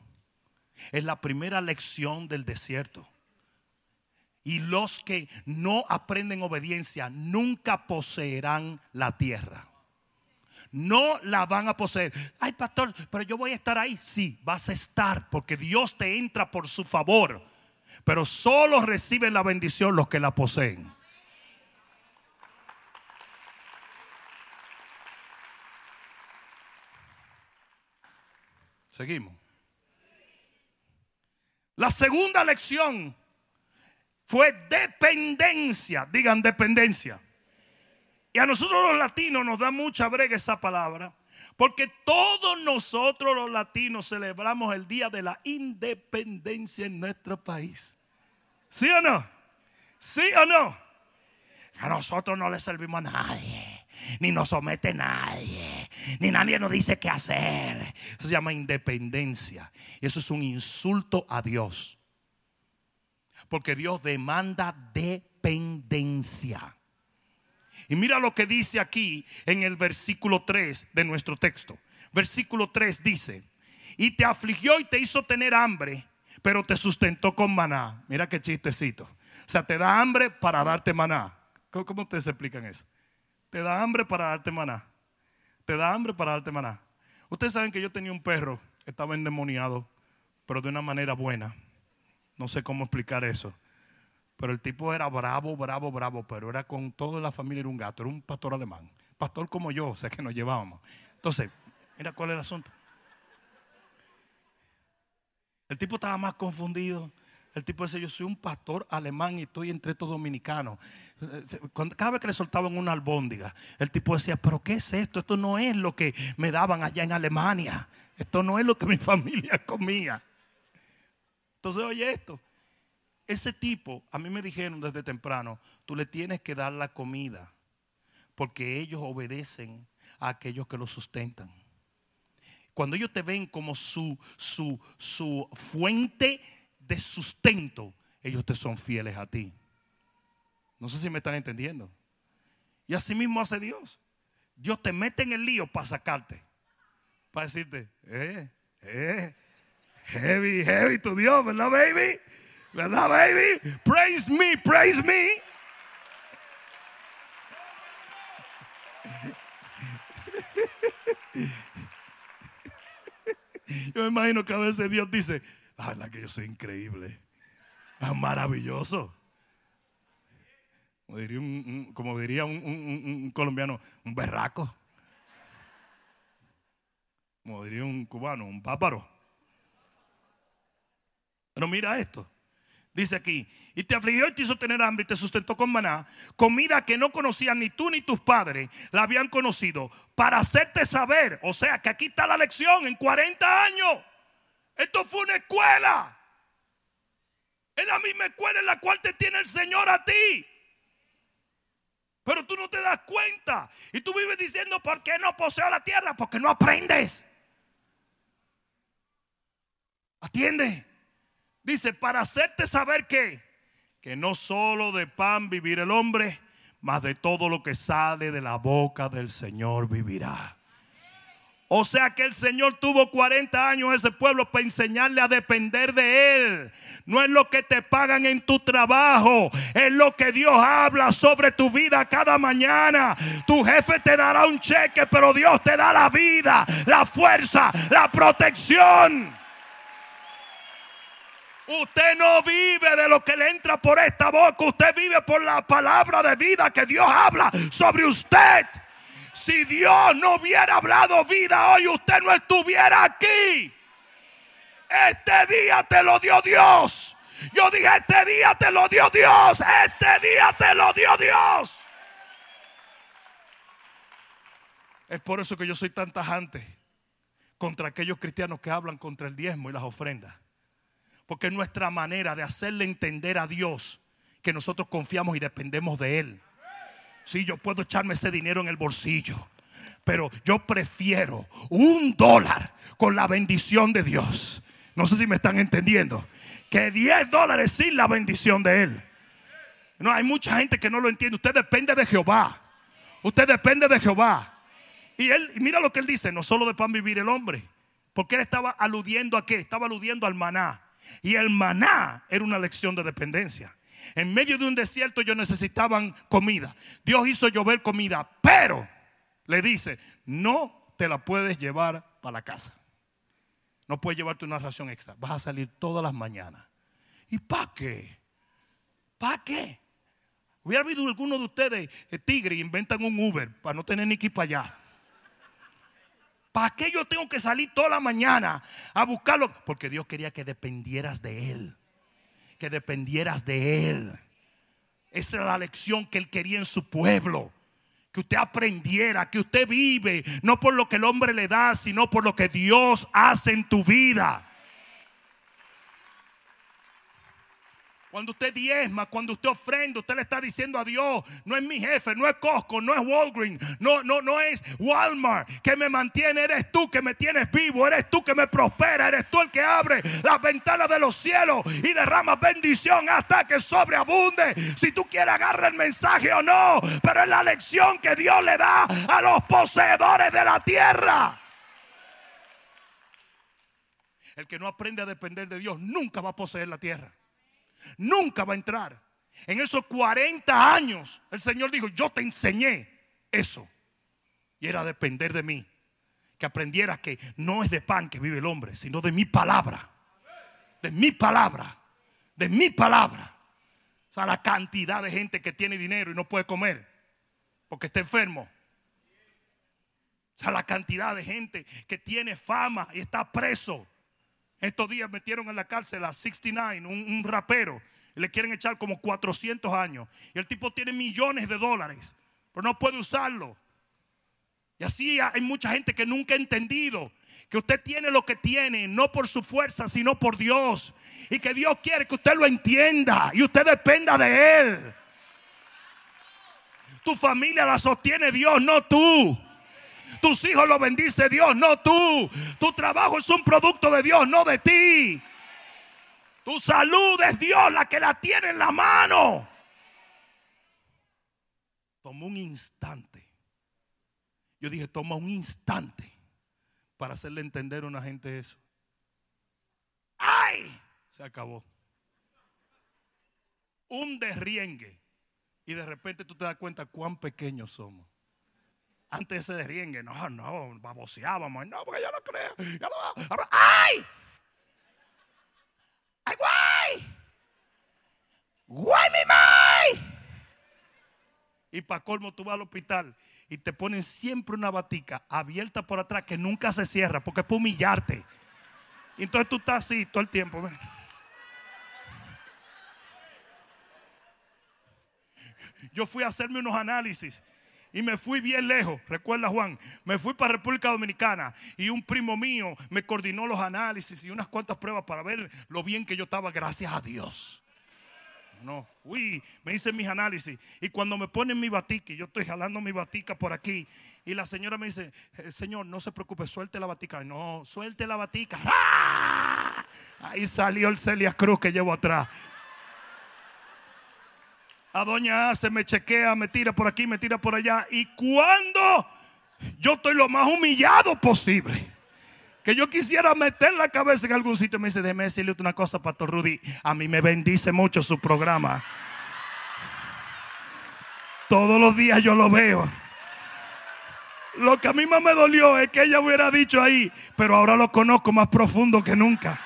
Es la primera lección del desierto. Y los que no aprenden obediencia nunca poseerán la tierra. No la van a poseer. Ay, pastor, pero yo voy a estar ahí. Sí, vas a estar porque Dios te entra por su favor. Pero solo reciben la bendición los que la poseen. Seguimos. La segunda lección fue dependencia. Digan dependencia. Y a nosotros los latinos nos da mucha brega esa palabra. Porque todos nosotros los latinos celebramos el día de la independencia en nuestro país. ¿Sí o no? ¿Sí o no? A nosotros no le servimos a nadie. Ni nos somete nadie ni nadie nos dice qué hacer. Eso se llama independencia. Eso es un insulto a Dios. Porque Dios demanda dependencia. Y mira lo que dice aquí en el versículo 3 de nuestro texto. Versículo 3 dice, y te afligió y te hizo tener hambre, pero te sustentó con maná. Mira qué chistecito. O sea, te da hambre para darte maná. ¿Cómo, cómo ustedes explican eso? Te da hambre para darte maná te da hambre para darte maná. Ustedes saben que yo tenía un perro estaba endemoniado, pero de una manera buena. No sé cómo explicar eso. Pero el tipo era bravo, bravo, bravo, pero era con toda la familia, era un gato, era un pastor alemán. Pastor como yo, o sea que nos llevábamos. Entonces, mira cuál es el asunto. El tipo estaba más confundido. El tipo dice, yo soy un pastor alemán y estoy entre estos dominicanos cada vez que le soltaban una albóndiga, el tipo decía, pero ¿qué es esto? Esto no es lo que me daban allá en Alemania. Esto no es lo que mi familia comía. Entonces, oye esto. Ese tipo, a mí me dijeron desde temprano, tú le tienes que dar la comida, porque ellos obedecen a aquellos que lo sustentan. Cuando ellos te ven como su, su, su fuente de sustento, ellos te son fieles a ti. No sé si me están entendiendo. Y así mismo hace Dios. Dios te mete en el lío para sacarte. Para decirte, eh, eh, heavy, heavy tu Dios, ¿verdad, baby? ¿Verdad, baby? Praise me, praise me. Yo me imagino que a veces Dios dice, la verdad que yo soy increíble, es maravilloso. Como diría un, colombiano, un berraco. Como diría un cubano, un páparo. Pero mira esto. Dice aquí, y te afligió y te hizo tener hambre y te sustentó con maná, comida que no conocían ni tú ni tus padres la habían conocido, para hacerte saber. O sea, que aquí está la lección en 40 años. Esto fue una escuela. Es la misma escuela en la cual te tiene el Señor a ti. Pero tú no te das cuenta. Y tú vives diciendo, ¿por qué no poseo la tierra? Porque no aprendes. Atiende. Dice, para hacerte saber que, que no solo de pan vivir el hombre, mas de todo lo que sale de la boca del Señor vivirá. O sea que el Señor tuvo 40 años ese pueblo para enseñarle a depender de Él. No es lo que te pagan en tu trabajo, es lo que Dios habla sobre tu vida cada mañana. Tu jefe te dará un cheque, pero Dios te da la vida, la fuerza, la protección. Usted no vive de lo que le entra por esta boca, usted vive por la palabra de vida que Dios habla sobre usted. Si Dios no hubiera hablado vida hoy, usted no estuviera aquí. Este día te lo dio Dios. Yo dije, este día te lo dio Dios. Este día te lo dio Dios. Es por eso que yo soy tan tajante contra aquellos cristianos que hablan contra el diezmo y las ofrendas. Porque es nuestra manera de hacerle entender a Dios que nosotros confiamos y dependemos de Él. Sí, yo puedo echarme ese dinero en el bolsillo. Pero yo prefiero un dólar con la bendición de Dios. No sé si me están entendiendo. Que 10 dólares sin la bendición de Él. No, hay mucha gente que no lo entiende. Usted depende de Jehová. Usted depende de Jehová. Y él, mira lo que él dice, no solo de pan vivir el hombre. Porque él estaba aludiendo a qué? Estaba aludiendo al maná. Y el maná era una lección de dependencia. En medio de un desierto ellos necesitaban comida. Dios hizo llover comida, pero le dice, no te la puedes llevar para la casa. No puedes llevarte una ración extra. Vas a salir todas las mañanas. ¿Y para qué? ¿Para qué? Hubiera habido alguno de ustedes, eh, tigre, inventan un Uber para no tener ni que ir para allá. ¿Para yo tengo que salir toda la mañana a buscarlo? Porque Dios quería que dependieras de Él que dependieras de Él. Esa era la lección que Él quería en su pueblo. Que usted aprendiera, que usted vive, no por lo que el hombre le da, sino por lo que Dios hace en tu vida. Cuando usted diezma, cuando usted ofrenda, usted le está diciendo a Dios, no es mi jefe, no es Costco, no es Walgreens, no, no, no es Walmart que me mantiene, eres tú que me tienes vivo, eres tú que me prospera, eres tú el que abre las ventanas de los cielos y derrama bendición hasta que sobreabunde. Si tú quieres agarra el mensaje o no, pero es la lección que Dios le da a los poseedores de la tierra. El que no aprende a depender de Dios nunca va a poseer la tierra nunca va a entrar. En esos 40 años, el Señor dijo, yo te enseñé eso. Y era depender de mí. Que aprendieras que no es de pan que vive el hombre, sino de mi palabra. De mi palabra. De mi palabra. O sea, la cantidad de gente que tiene dinero y no puede comer porque está enfermo. O sea, la cantidad de gente que tiene fama y está preso estos días metieron en la cárcel a 69, un, rapero. le quieren echar como 400 años. Y el tipo tiene millones de dólares, pero no puede usarlo. Y así hay mucha gente que nunca ha entendido que usted tiene lo que tiene, no por su fuerza, sino por Dios. Y que Dios quiere que usted lo entienda y usted dependa de Él. Tu familia la sostiene Dios, no tú. Tus hijos lo bendice Dios, no tú. Tu trabajo es un producto de Dios, no de ti. Tu salud es Dios la que la tiene en la mano. Tomó un instante. Yo dije, toma un instante para hacerle entender a una gente eso. ¡Ay! Se acabó. Un derriengue. Y de repente tú te das cuenta cuán pequeños somos antes de derriengue. No, no, baboseábamos. No, porque yo no creo. ¡Ay! ¡Ay, guay! ¡Guay, mi mai! Y para colmo, tú vas al hospital y te ponen siempre una batica abierta por atrás que nunca se cierra porque es para humillarte. Entonces tú estás así todo el tiempo. Yo fui a hacerme unos análisis y me fui bien lejos. Recuerda Juan, me fui para República Dominicana y un primo mío me coordinó los análisis y unas cuantas pruebas para ver lo bien que yo estaba, gracias a Dios. No, fui, me hice mis análisis y cuando me ponen mi batica, yo estoy jalando mi batica por aquí y la señora me dice, eh, Señor, no se preocupe, suelte la batica. No, suelte la batica. ¡Ah! Ahí salió el Celia Cruz que llevo atrás. A doña A se me chequea, me tira por aquí, me tira por allá. Y cuando yo estoy lo más humillado posible. Que yo quisiera meter la cabeza en algún sitio. Me dice, déjeme decirle una cosa, Pastor Rudy. A mí me bendice mucho su programa. Todos los días yo lo veo. Lo que a mí más me dolió es que ella hubiera dicho ahí, pero ahora lo conozco más profundo que nunca.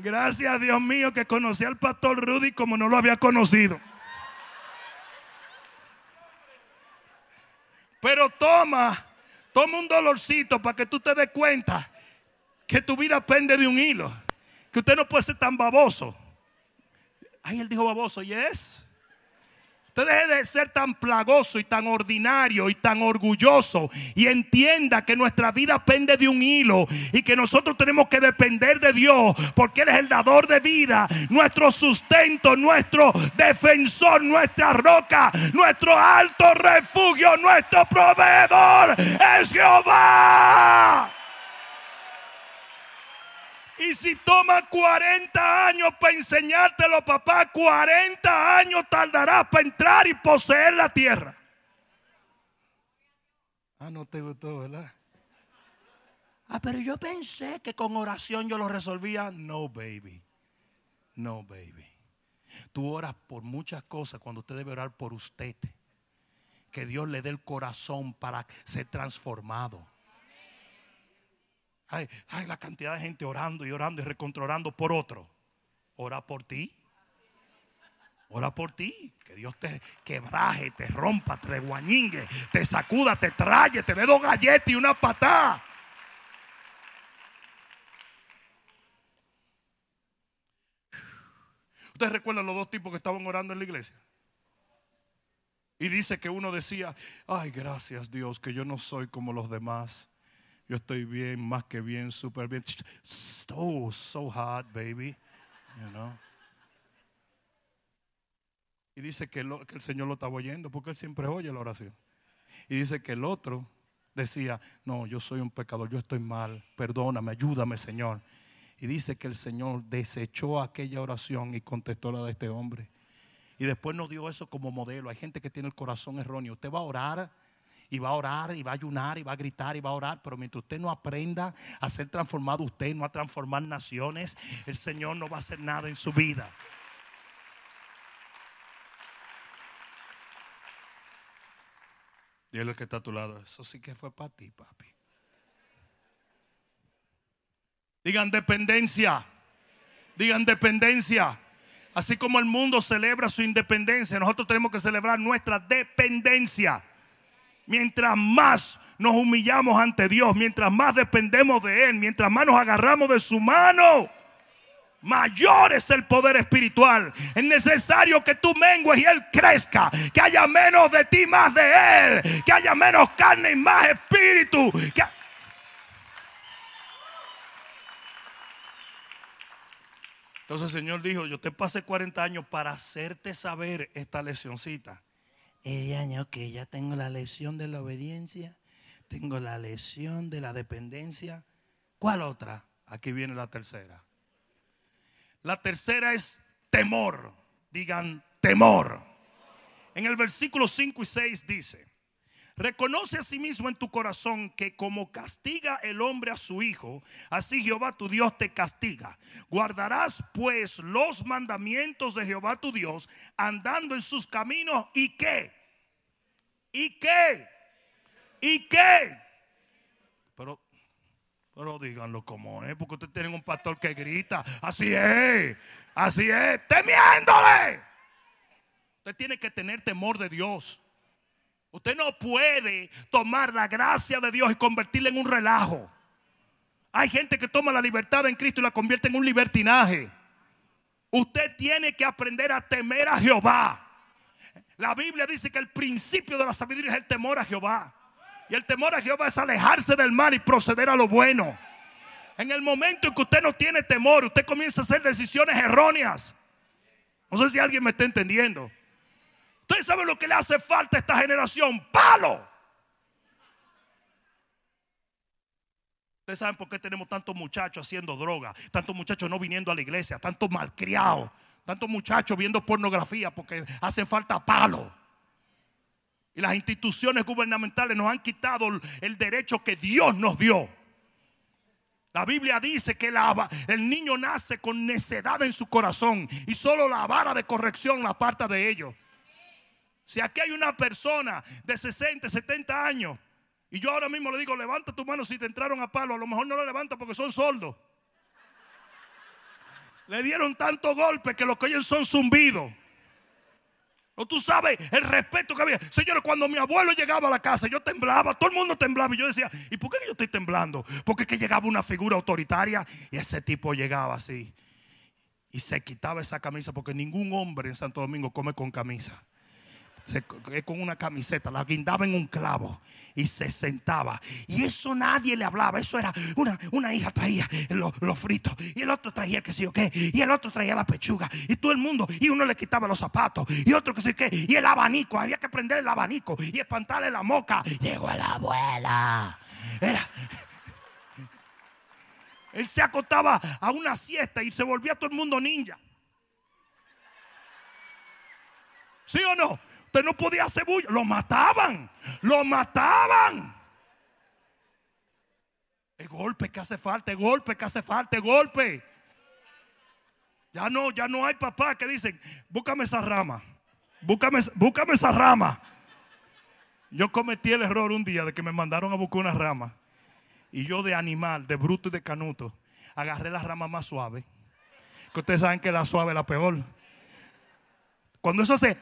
Gracias Dios mío que conocí al pastor Rudy como no lo había conocido. Pero toma, toma un dolorcito para que tú te des cuenta que tu vida pende de un hilo. Que usted no puede ser tan baboso. Ay, él dijo baboso, yes. Usted deje de ser tan plagoso y tan ordinario y tan orgulloso y entienda que nuestra vida pende de un hilo y que nosotros tenemos que depender de Dios porque Él es el dador de vida, nuestro sustento, nuestro defensor, nuestra roca, nuestro alto refugio, nuestro proveedor es Jehová. Y si toma 40 años para enseñártelo, papá, 40 años tardará para entrar y poseer la tierra. Ah, no te gustó, ¿verdad? Ah, pero yo pensé que con oración yo lo resolvía. No, baby. No, baby. Tú oras por muchas cosas cuando usted debe orar por usted. Que Dios le dé el corazón para ser transformado. Ay, la cantidad de gente orando y orando y recontrolando por otro. Ora por ti. Ora por ti. Que Dios te quebraje, te rompa, te guañingue, te sacuda, te traye, te dé dos galletas y una patada. ¿Ustedes recuerdan los dos tipos que estaban orando en la iglesia? Y dice que uno decía, ay, gracias Dios, que yo no soy como los demás. Yo estoy bien, más que bien, súper bien. So, so hot, baby. You know. Y dice que, que el Señor lo estaba oyendo porque Él siempre oye la oración. Y dice que el otro decía, no, yo soy un pecador, yo estoy mal, perdóname, ayúdame, Señor. Y dice que el Señor desechó aquella oración y contestó la de este hombre. Y después nos dio eso como modelo. Hay gente que tiene el corazón erróneo. Usted va a orar y va a orar y va a ayunar y va a gritar y va a orar, pero mientras usted no aprenda a ser transformado usted, no a transformar naciones, el Señor no va a hacer nada en su vida. Y él que está a tu lado, eso sí que fue para ti, papi. Digan dependencia. Digan dependencia. Así como el mundo celebra su independencia, nosotros tenemos que celebrar nuestra dependencia. Mientras más nos humillamos ante Dios, mientras más dependemos de Él, mientras más nos agarramos de su mano, mayor es el poder espiritual. Es necesario que tú mengues y Él crezca, que haya menos de ti, más de Él, que haya menos carne y más espíritu. Entonces el Señor dijo, yo te pasé 40 años para hacerte saber esta leccioncita. Año que ya tengo la lesión de la obediencia, tengo la lesión de la dependencia. ¿Cuál otra? Aquí viene la tercera. La tercera es temor. Digan temor. En el versículo 5 y 6 dice, reconoce a sí mismo en tu corazón que como castiga el hombre a su hijo, así Jehová tu Dios te castiga. Guardarás pues los mandamientos de Jehová tu Dios, andando en sus caminos y qué. ¿Y qué? ¿Y qué? Pero, pero díganlo como es, porque ustedes tienen un pastor que grita, así es, así es, temiéndole. Usted tiene que tener temor de Dios. Usted no puede tomar la gracia de Dios y convertirla en un relajo. Hay gente que toma la libertad en Cristo y la convierte en un libertinaje. Usted tiene que aprender a temer a Jehová. La Biblia dice que el principio de la sabiduría es el temor a Jehová. Y el temor a Jehová es alejarse del mal y proceder a lo bueno. En el momento en que usted no tiene temor, usted comienza a hacer decisiones erróneas. No sé si alguien me está entendiendo. Ustedes saben lo que le hace falta a esta generación. Palo. Ustedes saben por qué tenemos tantos muchachos haciendo droga, tantos muchachos no viniendo a la iglesia, tantos malcriados Tantos muchachos viendo pornografía porque hace falta palo. Y las instituciones gubernamentales nos han quitado el derecho que Dios nos dio. La Biblia dice que el niño nace con necedad en su corazón y solo la vara de corrección la aparta de ellos. Si aquí hay una persona de 60, 70 años y yo ahora mismo le digo, levanta tu mano si te entraron a palo, a lo mejor no lo levanta porque son sordos. Le dieron tanto golpe que lo que oyen son zumbidos. O tú sabes el respeto que había. Señores, cuando mi abuelo llegaba a la casa, yo temblaba, todo el mundo temblaba. Y yo decía, ¿y por qué yo estoy temblando? Porque es que llegaba una figura autoritaria y ese tipo llegaba así. Y se quitaba esa camisa porque ningún hombre en Santo Domingo come con camisa con una camiseta, la guindaba en un clavo y se sentaba. Y eso nadie le hablaba. Eso era una, una hija traía los lo fritos y el otro traía el que sé yo qué. Y el otro traía la pechuga. Y todo el mundo. Y uno le quitaba los zapatos. Y otro que sé qué. Y el abanico. Había que prender el abanico y espantarle la moca. Llegó la abuela. Era. Él se acostaba a una siesta y se volvía todo el mundo ninja. ¿Sí o no? Usted no podía hacer bulla. Lo mataban. Lo mataban. El golpe que hace falta, el golpe que hace falta, el golpe. Ya no, ya no hay papá que dicen, búscame esa rama. Búscame, búscame esa rama. Yo cometí el error un día de que me mandaron a buscar una rama. Y yo de animal, de bruto y de canuto, agarré la rama más suave. Que ustedes saben que la suave es la peor. Cuando eso hace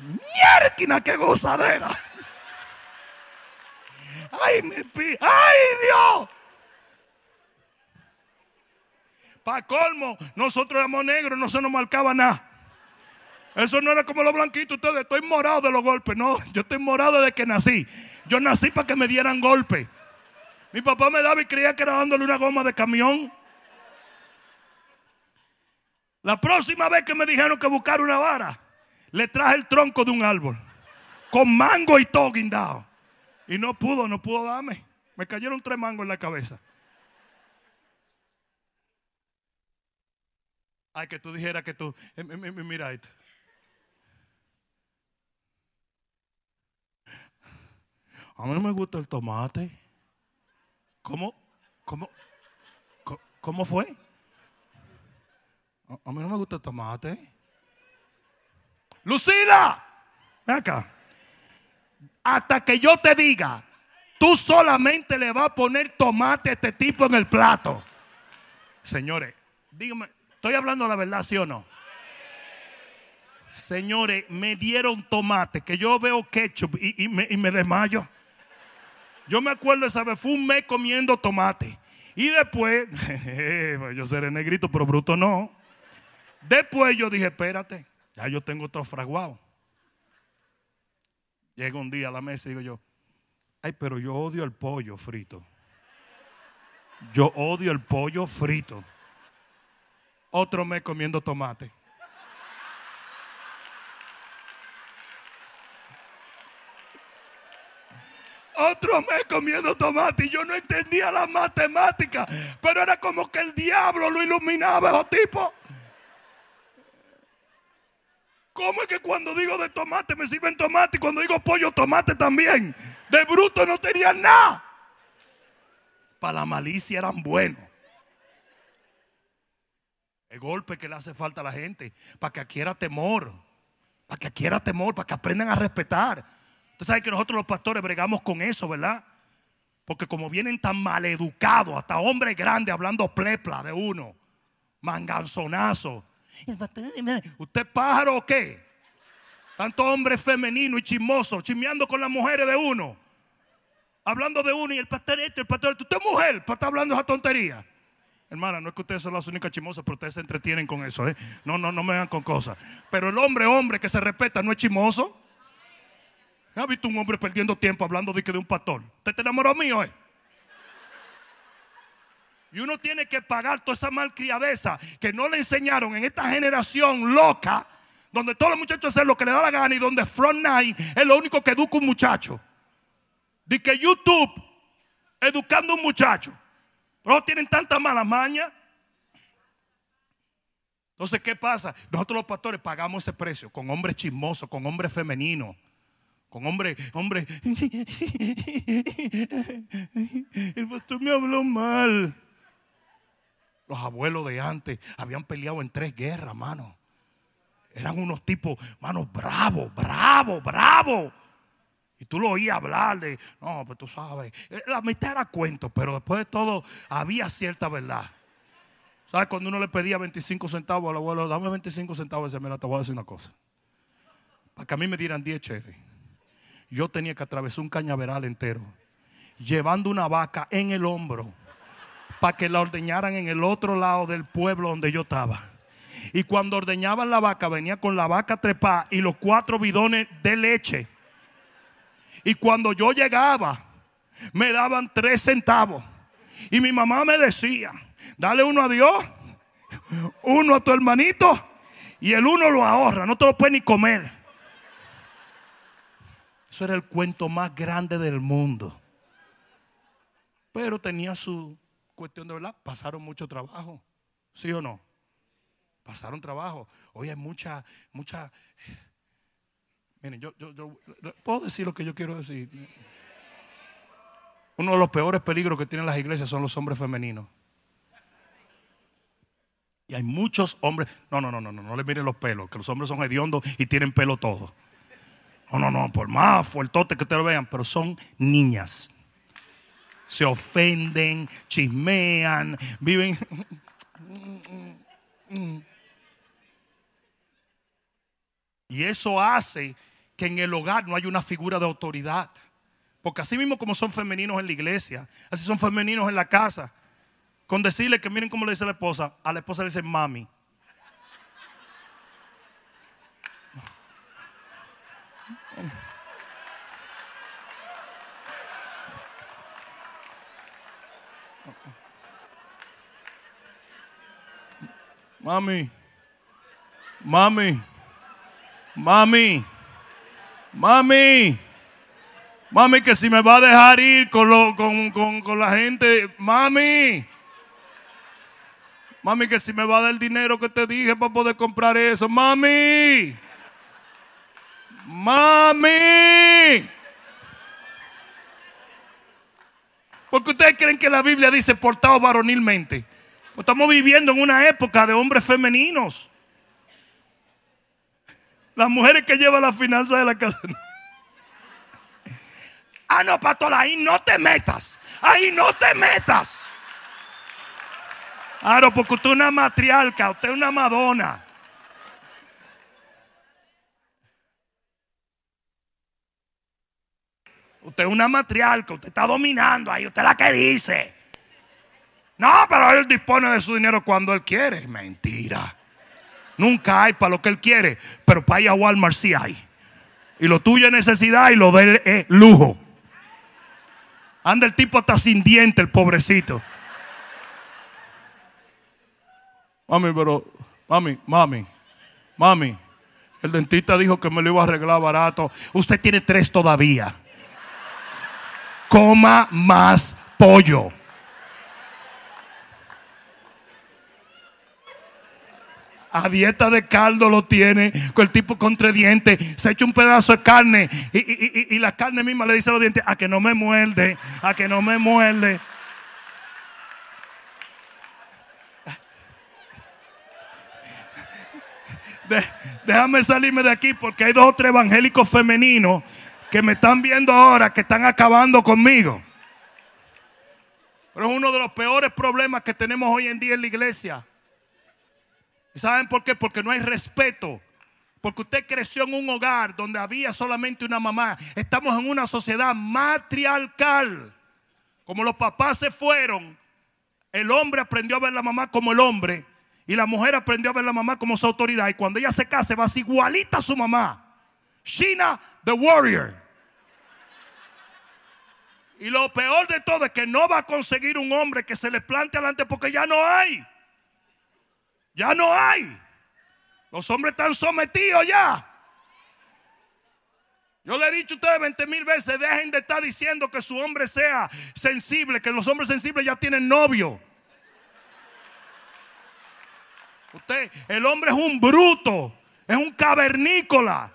Mierquina, qué gozadera. Ay, mi pi. Ay, Dios. Para colmo, nosotros éramos negros, no se nos marcaba nada. Eso no era como los blanquitos, ustedes. Estoy morado de los golpes. No, yo estoy morado desde que nací. Yo nací para que me dieran golpes. Mi papá me daba y creía que era dándole una goma de camión. La próxima vez que me dijeron que buscar una vara, le traje el tronco de un árbol. Con mango y todo guindado. Y no pudo, no pudo darme. Me cayeron tres mangos en la cabeza. Ay, que tú dijeras que tú. Eh, mira esto. A mí no me gusta el tomate. ¿Cómo? ¿Cómo? ¿Cómo fue? A mí no me gusta el tomate. Lucila, acá. Hasta que yo te diga, tú solamente le vas a poner tomate a este tipo en el plato. Señores, dígame, ¿estoy hablando la verdad, sí o no? Señores, me dieron tomate, que yo veo ketchup y, me, y me desmayo. Yo me acuerdo esa vez, fue un mes comiendo tomate. Y después, yo seré negrito, pero bruto no. Después yo dije, espérate, ya yo tengo todo fraguado. Llega un día a la mesa y digo yo, ay, pero yo odio el pollo frito. Yo odio el pollo frito. Otro mes comiendo tomate. Otro mes comiendo tomate y yo no entendía la matemática, pero era como que el diablo lo iluminaba, esos tipo. ¿Cómo es que cuando digo de tomate me sirven tomate y cuando digo pollo tomate también? De bruto no tenían nada. Para la malicia eran buenos. El golpe que le hace falta a la gente, para que adquiera temor, para que adquiera temor, para que aprendan a respetar. Usted sabe que nosotros los pastores bregamos con eso, ¿verdad? Porque como vienen tan maleducados, hasta hombres grandes hablando plepla de uno, manganzonazo, ¿Usted pájaro o qué? Tanto hombre femenino y chismoso, chismeando con las mujeres de uno. Hablando de uno y el pastor este, el pastor este. Usted es mujer para estar hablando esa tontería. Hermana, no es que ustedes son las únicas chismosas, pero ustedes se entretienen con eso. ¿eh? No, no, no me hagan con cosas. Pero el hombre, hombre que se respeta, no es chismoso. ¿Ha visto un hombre perdiendo tiempo hablando de que de un pastor? ¿Usted te enamoró mío, eh? Y uno tiene que pagar toda esa malcriadeza que no le enseñaron en esta generación loca, donde todos los muchachos hacen lo que le da la gana y donde Front Nine es lo único que educa un muchacho. De que YouTube educando a un muchacho. Pero tienen tanta mala maña. Entonces, ¿qué pasa? Nosotros los pastores pagamos ese precio con hombres chismosos, con hombres femeninos, con hombres, hombre. El pastor me habló mal. Los abuelos de antes habían peleado en tres guerras, mano. Eran unos tipos, mano, bravos, bravos, bravos. Y tú lo oías hablar de, no, pues tú sabes, eh, la mitad era cuento, pero después de todo había cierta verdad. ¿Sabes? Cuando uno le pedía 25 centavos al abuelo, dame 25 centavos, dice, mira, te voy a decir una cosa. Para que a mí me dieran 10 cheques, yo tenía que atravesar un cañaveral entero, llevando una vaca en el hombro, para que la ordeñaran en el otro lado del pueblo donde yo estaba. Y cuando ordeñaban la vaca, venía con la vaca trepada y los cuatro bidones de leche. Y cuando yo llegaba, me daban tres centavos. Y mi mamá me decía, Dale uno a Dios, uno a tu hermanito y el uno lo ahorra, no te lo puedes ni comer. Eso era el cuento más grande del mundo. Pero tenía su cuestión de verdad. Pasaron mucho trabajo. ¿Sí o no? Pasaron trabajo. Hoy hay mucha, mucha. Miren, yo, puedo decir lo que yo quiero decir. Uno de los peores peligros que tienen las iglesias son los hombres femeninos. Y hay muchos hombres. No, no, no, no, no, no le miren los pelos, que los hombres son hediondos y tienen pelo todo. No, no, no, por más fuertote que te lo vean, pero son niñas. Se ofenden, chismean, viven. Y eso hace que en el hogar no haya una figura de autoridad. Porque así mismo como son femeninos en la iglesia, así son femeninos en la casa. Con decirle que miren cómo le dice la esposa, a la esposa le dice mami. Mami, mami, mami, mami, mami, que si me va a dejar ir con, con, con la gente, mami. Mami, que si me va a dar el dinero que te dije para poder comprar eso. Mami. Mami. Porque ustedes creen que la Biblia dice portado varonilmente. Estamos viviendo en una época de hombres femeninos. Las mujeres que llevan la finanza de la casa. ah, no, pastor, ahí no te metas. Ahí no te metas. Claro, porque usted es una matriarca, usted es una madona. Usted es una matriarca, usted está dominando ahí, usted es la que dice. No, pero él dispone de su dinero cuando él quiere. Mentira. Nunca hay para lo que él quiere, pero para ir a Walmart sí hay. Y lo tuyo es necesidad y lo de él es lujo. Anda el tipo hasta sin diente, el pobrecito. Mami, pero, mami, mami, mami. El dentista dijo que me lo iba a arreglar barato. Usted tiene tres todavía. Coma más pollo. A dieta de caldo lo tiene, con el tipo contra dientes, se echa un pedazo de carne y, y, la carne misma le dice a los dientes, a que no me muerde, a que no me muerde. déjame salirme de aquí porque hay dos o tres evangélicos femeninos que me están viendo ahora que están acabando conmigo. Pero es uno de los peores problemas que tenemos hoy en día en la iglesia. ¿Y saben por qué? Porque no hay respeto. Porque usted creció en un hogar donde había solamente una mamá. Estamos en una sociedad matriarcal. Como los papás se fueron, el hombre aprendió a ver a la mamá como el hombre y la mujer aprendió a ver a la mamá como su autoridad. Y cuando ella se case, va a ser igualita a su mamá. Sheena, the warrior. Y lo peor de todo es que no va a conseguir un hombre que se le plante adelante porque ya no hay. Ya no hay. Los hombres están sometidos ya. Yo le he dicho a ustedes 20 mil veces, dejen de estar diciendo que su hombre sea sensible, que los hombres sensibles ya tienen novio. Usted, el hombre es un bruto, es un cavernícola.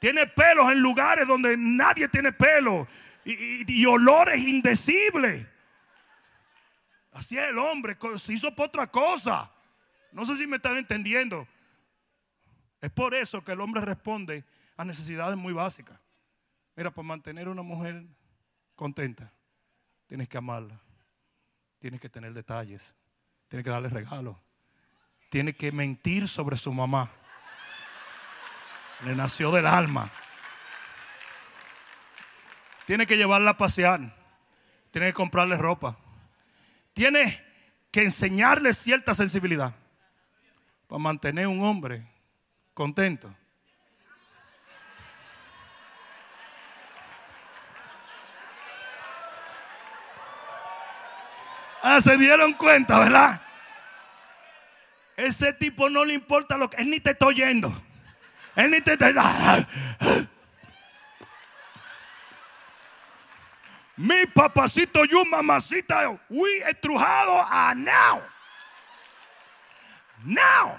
Tiene pelos en lugares donde nadie tiene pelo y, olores indecibles. Así es el hombre, se hizo por otra cosa. No sé si me están entendiendo. Es por eso que el hombre responde a necesidades muy básicas. Mira, para mantener a una mujer contenta, tienes que amarla, tienes que tener detalles, tienes que darle regalos, tienes que mentir sobre su mamá. Le nació del alma. Tiene que llevarla a pasear. Tiene que comprarle ropa. Tiene que enseñarle cierta sensibilidad para mantener un hombre contento. Ah, se dieron cuenta, ¿verdad? Ese tipo no le importa lo que. Él ni te está oyendo. Él ni te está. Mi papacito, you mamacita, we estrujado a now. Now.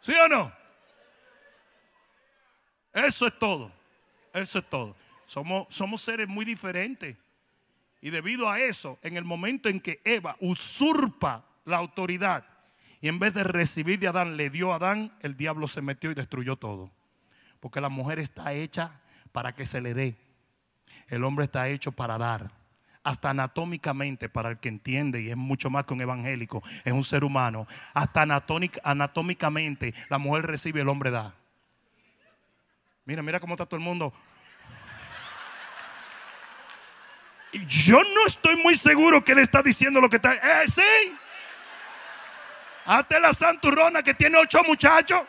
¿Sí o no? Eso es todo. Eso es todo. Somos, somos seres muy diferentes. Y debido a eso, en el momento en que Eva usurpa la autoridad y en vez de recibir de Adán le dio a Adán, el diablo se metió y destruyó todo. Porque la mujer está hecha para que se le dé. El hombre está hecho para dar. Hasta anatómicamente, para el que entiende, y es mucho más que un evangélico, es un ser humano. Hasta anatómicamente, la mujer recibe, el hombre da. Mira, mira cómo está todo el mundo yo no estoy muy seguro que él está diciendo lo que está. Eh, sí. Hazte la santurrona que tiene ocho muchachos.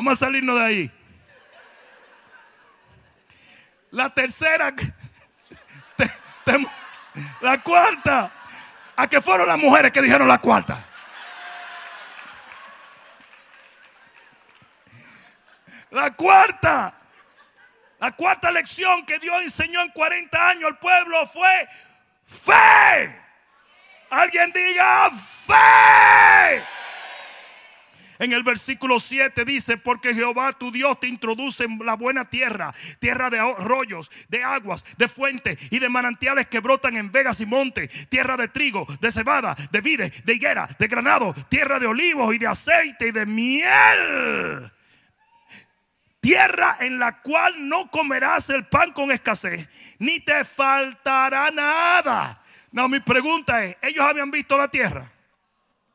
Vamos a salirnos de ahí. La tercera, la cuarta. ¿A qué fueron las mujeres que dijeron la cuarta? La cuarta, la cuarta lección que Dios enseñó en 40 años al pueblo fue fe. Alguien diga fe. En el versículo 7 dice, porque Jehová tu Dios te introduce en la buena tierra, tierra de arroyos, de aguas, de fuentes y de manantiales que brotan en vegas y montes, tierra de trigo, de cebada, de vides, de higuera, de granado, tierra de olivos y de aceite y de miel Tierra en la cual no comerás el pan con escasez, ni te faltará nada. No, mi pregunta es, ¿ellos habían visto la tierra?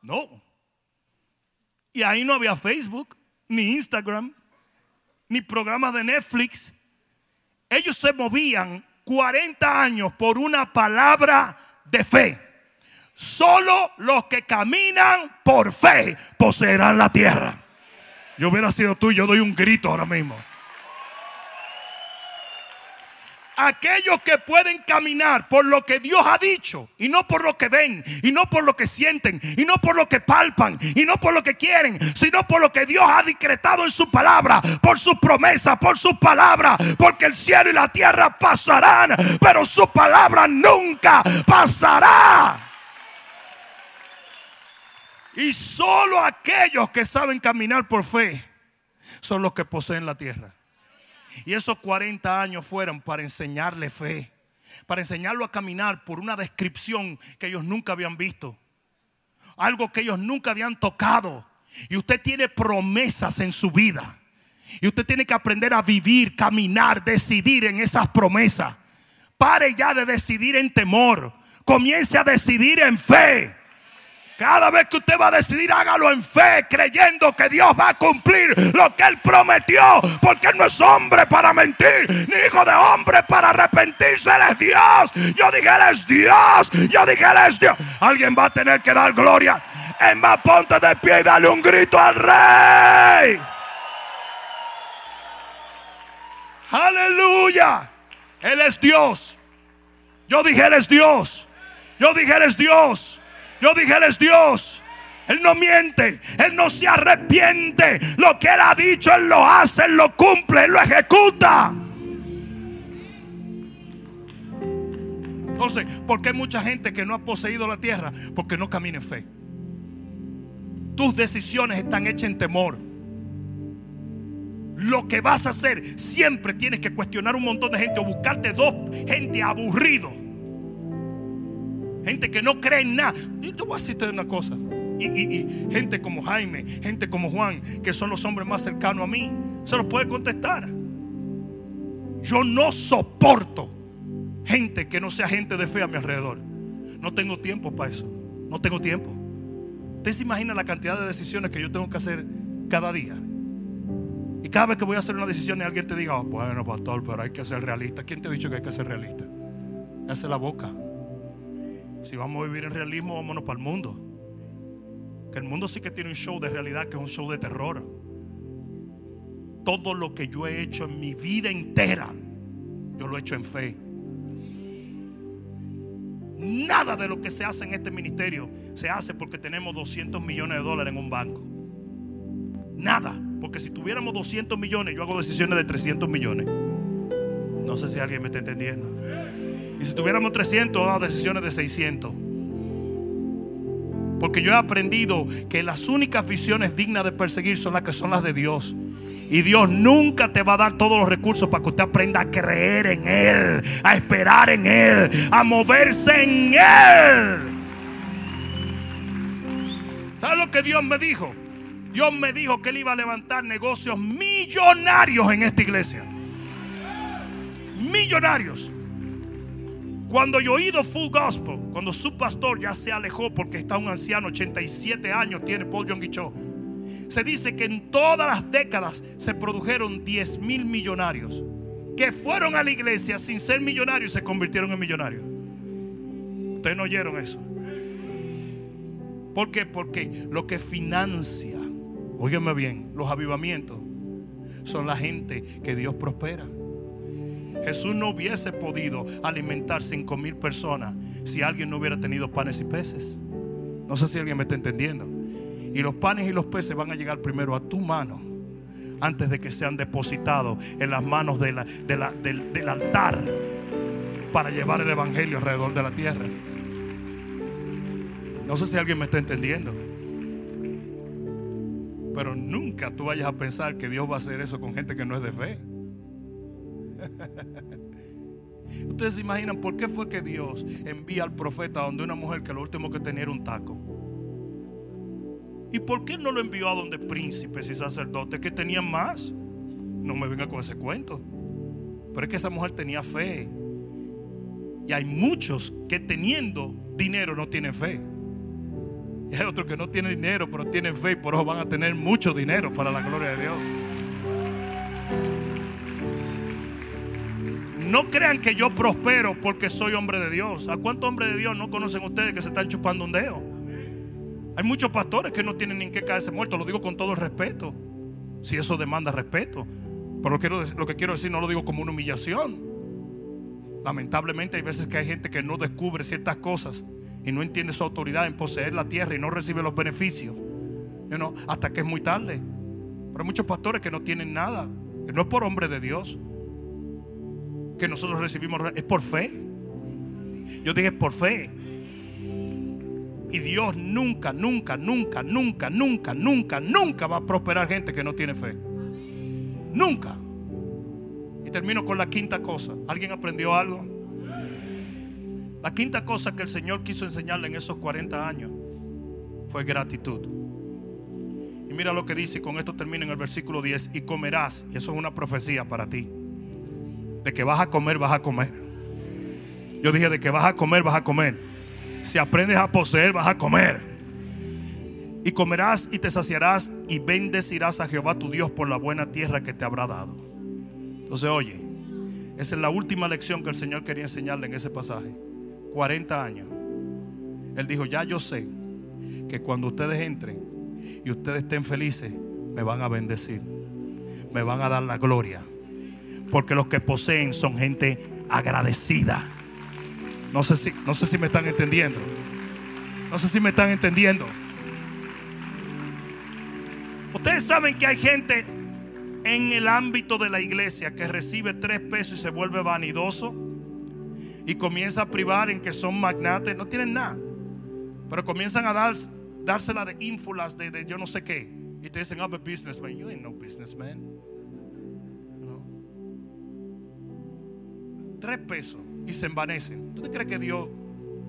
No. Y ahí no había Facebook, ni Instagram, ni programas de Netflix. Ellos se movían 40 años por una palabra de fe. Solo los que caminan por fe poseerán la tierra. Yo hubiera sido tú, yo doy un grito ahora mismo. Aquellos que pueden caminar por lo que Dios ha dicho y no por lo que ven y no por lo que sienten y no por lo que palpan y no por lo que quieren, sino por lo que Dios ha decretado en su palabra, por su promesa, por su palabra, porque el cielo y la tierra pasarán, pero su palabra nunca pasará. Y solo aquellos que saben caminar por fe son los que poseen la tierra. Y esos 40 años fueron para enseñarle fe, para enseñarlo a caminar por una descripción que ellos nunca habían visto, algo que ellos nunca habían tocado. Y usted tiene promesas en su vida. Y usted tiene que aprender a vivir, caminar, decidir en esas promesas. Pare ya de decidir en temor. Comience a decidir en fe. Cada vez que usted va a decidir, hágalo en fe, creyendo que Dios va a cumplir lo que Él prometió. Porque Él no es hombre para mentir, ni hijo de hombre para arrepentirse. Él es Dios. Yo dije, Él es Dios. Yo dije, Él es Dios. Alguien va a tener que dar gloria. En más, ponte de pie y dale un grito al Rey. Aleluya. Él es Dios. Yo dije, Él es Dios. Yo dije, Él es Dios. Yo dije, Él es Dios. Él no miente, Él no se arrepiente. Lo que Él ha dicho, Él lo hace, Él lo cumple, Él lo ejecuta. Entonces, ¿por qué hay mucha gente que no ha poseído la tierra? Porque no camina en fe. Tus decisiones están hechas en temor. Lo que vas a hacer, siempre tienes que cuestionar un montón de gente o buscarte dos gente aburrido. Gente que no cree en nada. Y te voy a decirte una cosa. Y, y gente como Jaime, gente como Juan, que son los hombres más cercanos a mí, se los puede contestar. Yo no soporto gente que no sea gente de fe a mi alrededor. No tengo tiempo para eso. No tengo tiempo. Usted se imagina la cantidad de decisiones que yo tengo que hacer cada día. Y cada vez que voy a hacer una decisión y alguien te diga, oh, bueno, pastor, pero hay que ser realista. ¿Quién te ha dicho que hay que ser realista? Hace la boca. Si vamos a vivir en realismo, vámonos para el mundo. Que el mundo sí que tiene un show de realidad, que es un show de terror. Todo lo que yo he hecho en mi vida entera, yo lo he hecho en fe. Nada de lo que se hace en este ministerio se hace porque tenemos 200 millones de dólares en un banco. Nada. Porque si tuviéramos 200 millones, yo hago decisiones de 300 millones. No sé si alguien me está entendiendo. Y si tuviéramos 300, hago decisiones de 600. Porque yo he aprendido que las únicas visiones dignas de perseguir son las que son las de Dios. Y Dios nunca te va a dar todos los recursos para que usted aprenda a creer en Él, a esperar en Él, a moverse en Él. ¿Sabe lo que Dios me dijo? Dios me dijo que Él iba a levantar negocios millonarios en esta iglesia. Millonarios. Cuando yo oído Full Gospel, cuando su pastor ya se alejó porque está un anciano, 87 años tiene Paul John Guichot, se dice que en todas las décadas se produjeron 10 mil millonarios que fueron a la iglesia sin ser millonarios y se convirtieron en millonarios. Ustedes no oyeron eso. ¿Por qué? Porque lo que financia, óigame bien, los avivamientos son la gente que Dios prospera. Jesús no hubiese podido alimentar cinco mil personas si alguien no hubiera tenido panes y peces. No sé si alguien me está entendiendo. Y los panes y los peces van a llegar primero a tu mano antes de que sean depositados en las manos del, del altar para llevar el Evangelio alrededor de la tierra. No sé si alguien me está entendiendo. Pero nunca tú vayas a pensar que Dios va a hacer eso con gente que no es de fe. Ustedes se imaginan por qué fue que Dios envía al profeta donde una mujer que lo último que tenía era un taco. ¿Y por qué no lo envió a donde príncipes y sacerdotes que tenían más? No me venga con ese cuento. Pero es que esa mujer tenía fe. Y hay muchos que teniendo dinero no tienen fe. Y hay otros que no tienen dinero, pero tienen fe y por eso van a tener mucho dinero para la gloria de Dios. No crean que yo prospero porque soy hombre de Dios. ¿A cuántos hombres de Dios no conocen ustedes que se están chupando un dedo? Hay muchos pastores que no tienen ni qué caerse muertos. Lo digo con todo el respeto. Si eso demanda respeto. Pero lo que quiero decir no lo digo como una humillación. Lamentablemente hay veces que hay gente que no descubre ciertas cosas y no entiende su autoridad en poseer la tierra y no recibe los beneficios. hasta que es muy tarde. Pero hay muchos pastores que no tienen nada. Que no es por hombre de Dios que nosotros recibimos es por fe. Yo dije por fe. Y Dios nunca, nunca, nunca, nunca, nunca, nunca, nunca va a prosperar gente que no tiene fe. Nunca. Y termino con la quinta cosa. ¿Alguien aprendió algo? La quinta cosa que el Señor quiso enseñarle en esos 40 años fue gratitud. Y mira lo que dice, y con esto termina en el versículo 10, y comerás, y eso es una profecía para ti de que vas a comer, vas a comer. Yo dije de que vas a comer, vas a comer. Si aprendes a poseer, vas a comer. Y comerás y te saciarás y bendecirás a Jehová tu Dios por la buena tierra que te habrá dado. Entonces, oye, esa es la última lección que el Señor quería enseñarle en ese pasaje. 40 años. Él dijo, ya yo sé que cuando ustedes entren y ustedes estén felices, me van a bendecir. Me van a dar la gloria. Porque los que poseen son gente agradecida. No sé si, no sé si me están entendiendo. No sé si me están entendiendo. Ustedes saben que hay gente en el ámbito de la iglesia que recibe tres pesos y se vuelve vanidoso. y comienza a privar en que son magnates, no tienen nada. Pero comienzan a dar, dársela de ínfulas, de, de yo no sé qué. Y te dicen, I'm a businessman. You ain't no businessman. Tres pesos y se envanecen. ¿Tú te crees que Dios?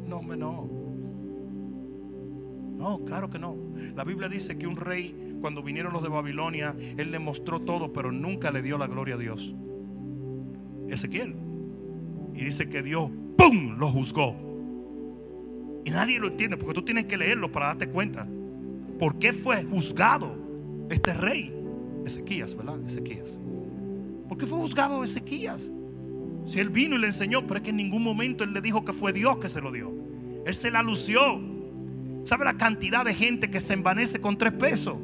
No, no. No, claro que no. La Biblia dice que un rey, cuando vinieron los de Babilonia, él le mostró todo, pero nunca le dio la gloria a Dios. Ezequiel. Y dice que Dios, ¡pum!, lo juzgó. Y nadie lo entiende, porque tú tienes que leerlo para darte cuenta. ¿Por qué fue juzgado este rey? Ezequías, ¿verdad? Ezequías. ¿Por qué fue juzgado Ezequías? Si él vino y le enseñó, pero es que en ningún momento él le dijo que fue Dios que se lo dio. Él se la lució. ¿Sabe la cantidad de gente que se envanece con tres pesos?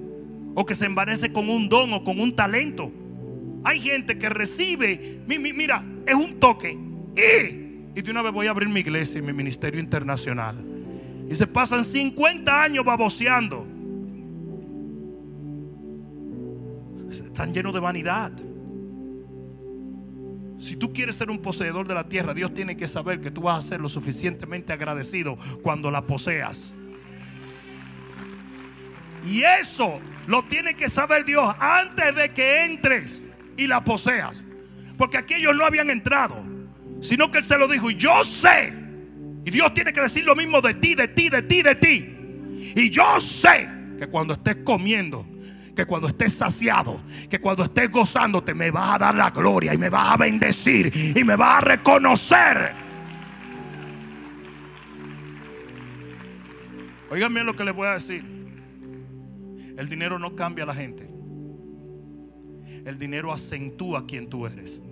O que se envanece con un don o con un talento. Hay gente que recibe, mira, es un toque. Y, de una vez voy a abrir mi iglesia y mi ministerio internacional. Y se pasan 50 años baboseando. Están llenos de vanidad. Si tú quieres ser un poseedor de la tierra, Dios tiene que saber que tú vas a ser lo suficientemente agradecido cuando la poseas. Y eso lo tiene que saber Dios antes de que entres y la poseas. Porque aquellos no habían entrado, sino que Él se lo dijo, y yo sé. Y Dios tiene que decir lo mismo de ti, de ti, de ti, de ti. Y yo sé que cuando estés comiendo, que cuando estés saciado, que cuando estés gozándote, me vas a dar la gloria y me vas a bendecir y me vas a reconocer. Oigan lo que les voy a decir. El dinero no cambia a la gente. El dinero acentúa quien tú eres.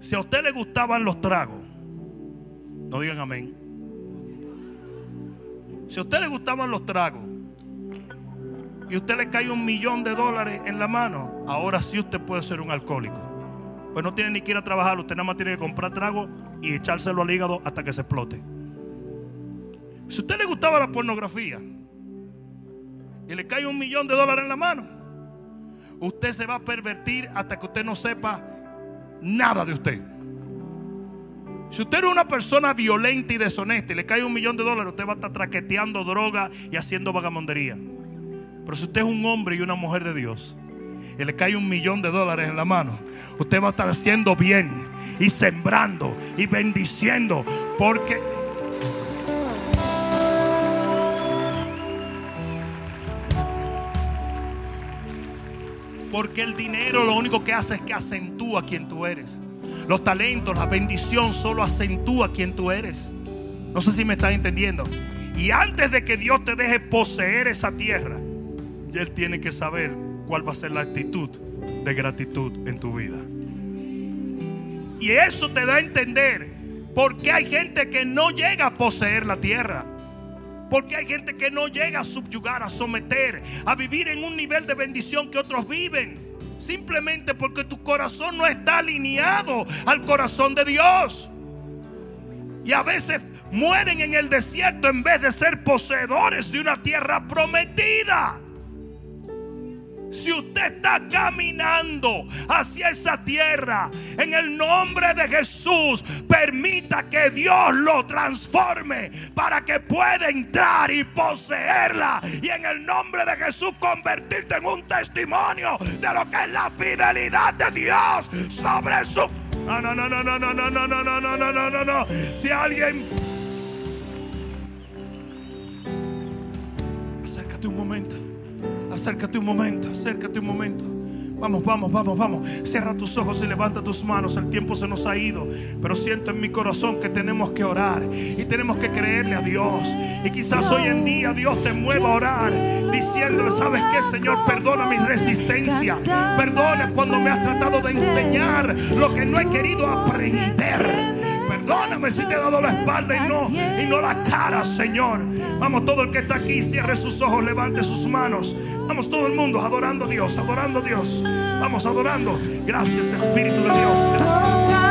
Si a usted le gustaban los tragos, no digan amén. Si a usted le gustaban los tragos y usted le cae un millón de dólares en la mano, ahora sí usted puede ser un alcohólico. Pues no tiene ni que ir a trabajar, usted nada más tiene que comprar trago y echárselo al hígado hasta que se explote. Si a usted le gustaba la pornografía y le cae un millón de dólares en la mano, usted se va a pervertir hasta que usted no sepa nada de usted. Si usted es una persona violenta y deshonesta y le cae un millón de dólares, usted va a estar traqueteando droga y haciendo vagamondería. Pero si usted es un hombre y una mujer de Dios y le cae un millón de dólares en la mano, usted va a estar haciendo bien y sembrando y bendiciendo porque Porque el dinero lo único que hace es que acentúa quien tú eres. Los talentos, la bendición solo acentúa quien tú eres. No sé si me estás entendiendo. Y antes de que Dios te deje poseer esa tierra, Él tiene que saber cuál va a ser la actitud de gratitud en tu vida. Y eso te da a entender por qué hay gente que no llega a poseer la tierra. Porque hay gente que no llega a subyugar, a someter, a vivir en un nivel de bendición que otros viven. Simplemente porque tu corazón no está alineado al corazón de Dios. Y a veces mueren en el desierto en vez de ser poseedores de una tierra prometida. Si usted está caminando hacia esa tierra, en el nombre de Jesús, permita que Dios lo transforme para que pueda entrar y poseerla. Y en el nombre de Jesús convertirte en un testimonio de lo que es la fidelidad de Dios sobre su... No, no, no, no, no, no, no, no, no, no, no, no, no, no, no. Si alguien... Acércate un momento. Acércate un momento, acércate un momento. Vamos, vamos, vamos, vamos. Cierra tus ojos y levanta tus manos. El tiempo se nos ha ido. Pero siento en mi corazón que tenemos que orar. Y tenemos que creerle a Dios. Y quizás hoy en día Dios te mueva a orar. Diciéndole, ¿sabes qué, Señor? Perdona mi resistencia. Perdona cuando me has tratado de enseñar lo que no he querido aprender. Perdóname si te he dado la espalda y no, y no la cara, Señor. Vamos, todo el que está aquí, cierre sus ojos, levante sus manos. Vamos todo el mundo adorando a Dios, adorando a Dios. Vamos adorando. Gracias Espíritu de Dios. Gracias.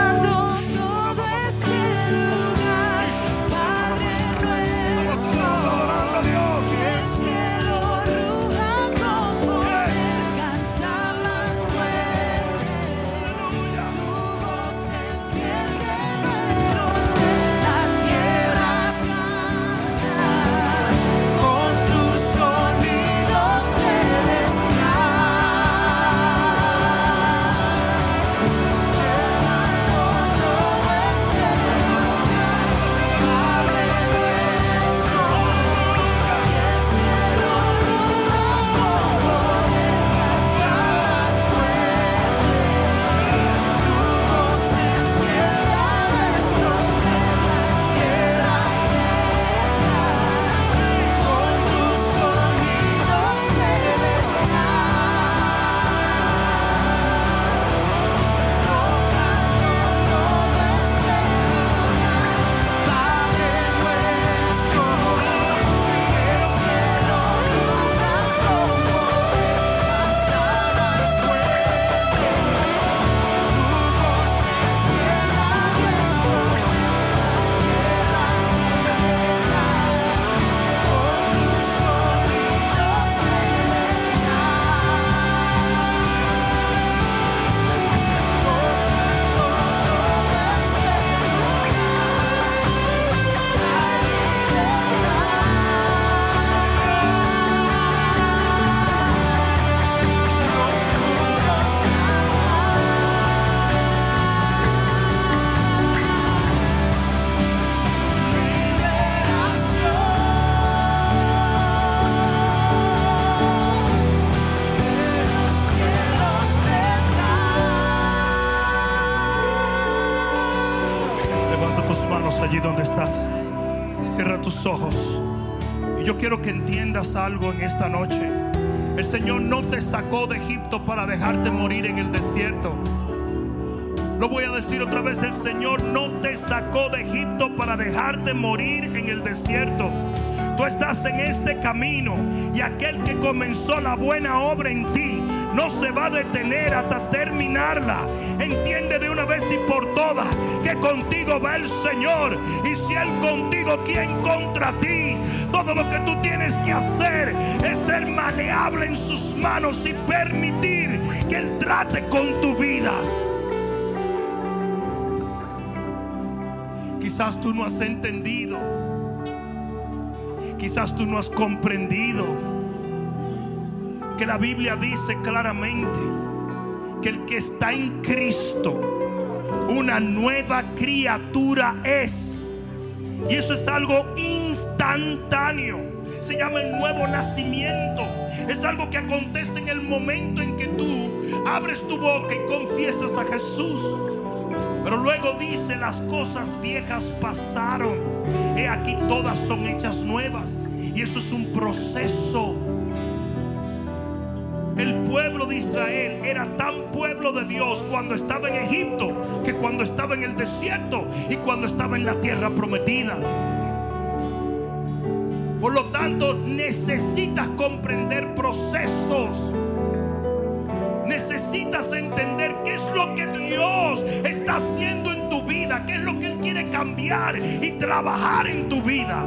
Para dejarte morir en el desierto. Lo voy a decir otra vez, el Señor no te sacó de Egipto para dejarte morir en el desierto. Tú estás en este camino y aquel que comenzó la buena obra en ti no se va a detener hasta terminarla. Entiende y por todas que contigo va el Señor. Y si Él contigo, ¿quién contra ti? Todo lo que tú tienes que hacer es ser maleable en sus manos y permitir que Él trate con tu vida. Quizás tú no has entendido. Quizás tú no has comprendido que la Biblia dice claramente que el que está en Cristo, una nueva criatura es. Y eso es algo instantáneo. Se llama el nuevo nacimiento. Es algo que acontece en el momento en que tú abres tu boca y confiesas a Jesús. Pero luego dice, las cosas viejas pasaron. He aquí todas son hechas nuevas. Y eso es un proceso. Pueblo de Israel era tan pueblo de Dios cuando estaba en Egipto que cuando estaba en el desierto y cuando estaba en la tierra prometida. Por lo tanto, necesitas comprender procesos. Necesitas entender qué es lo que Dios está haciendo en tu vida, qué es lo que Él quiere cambiar y trabajar en tu vida.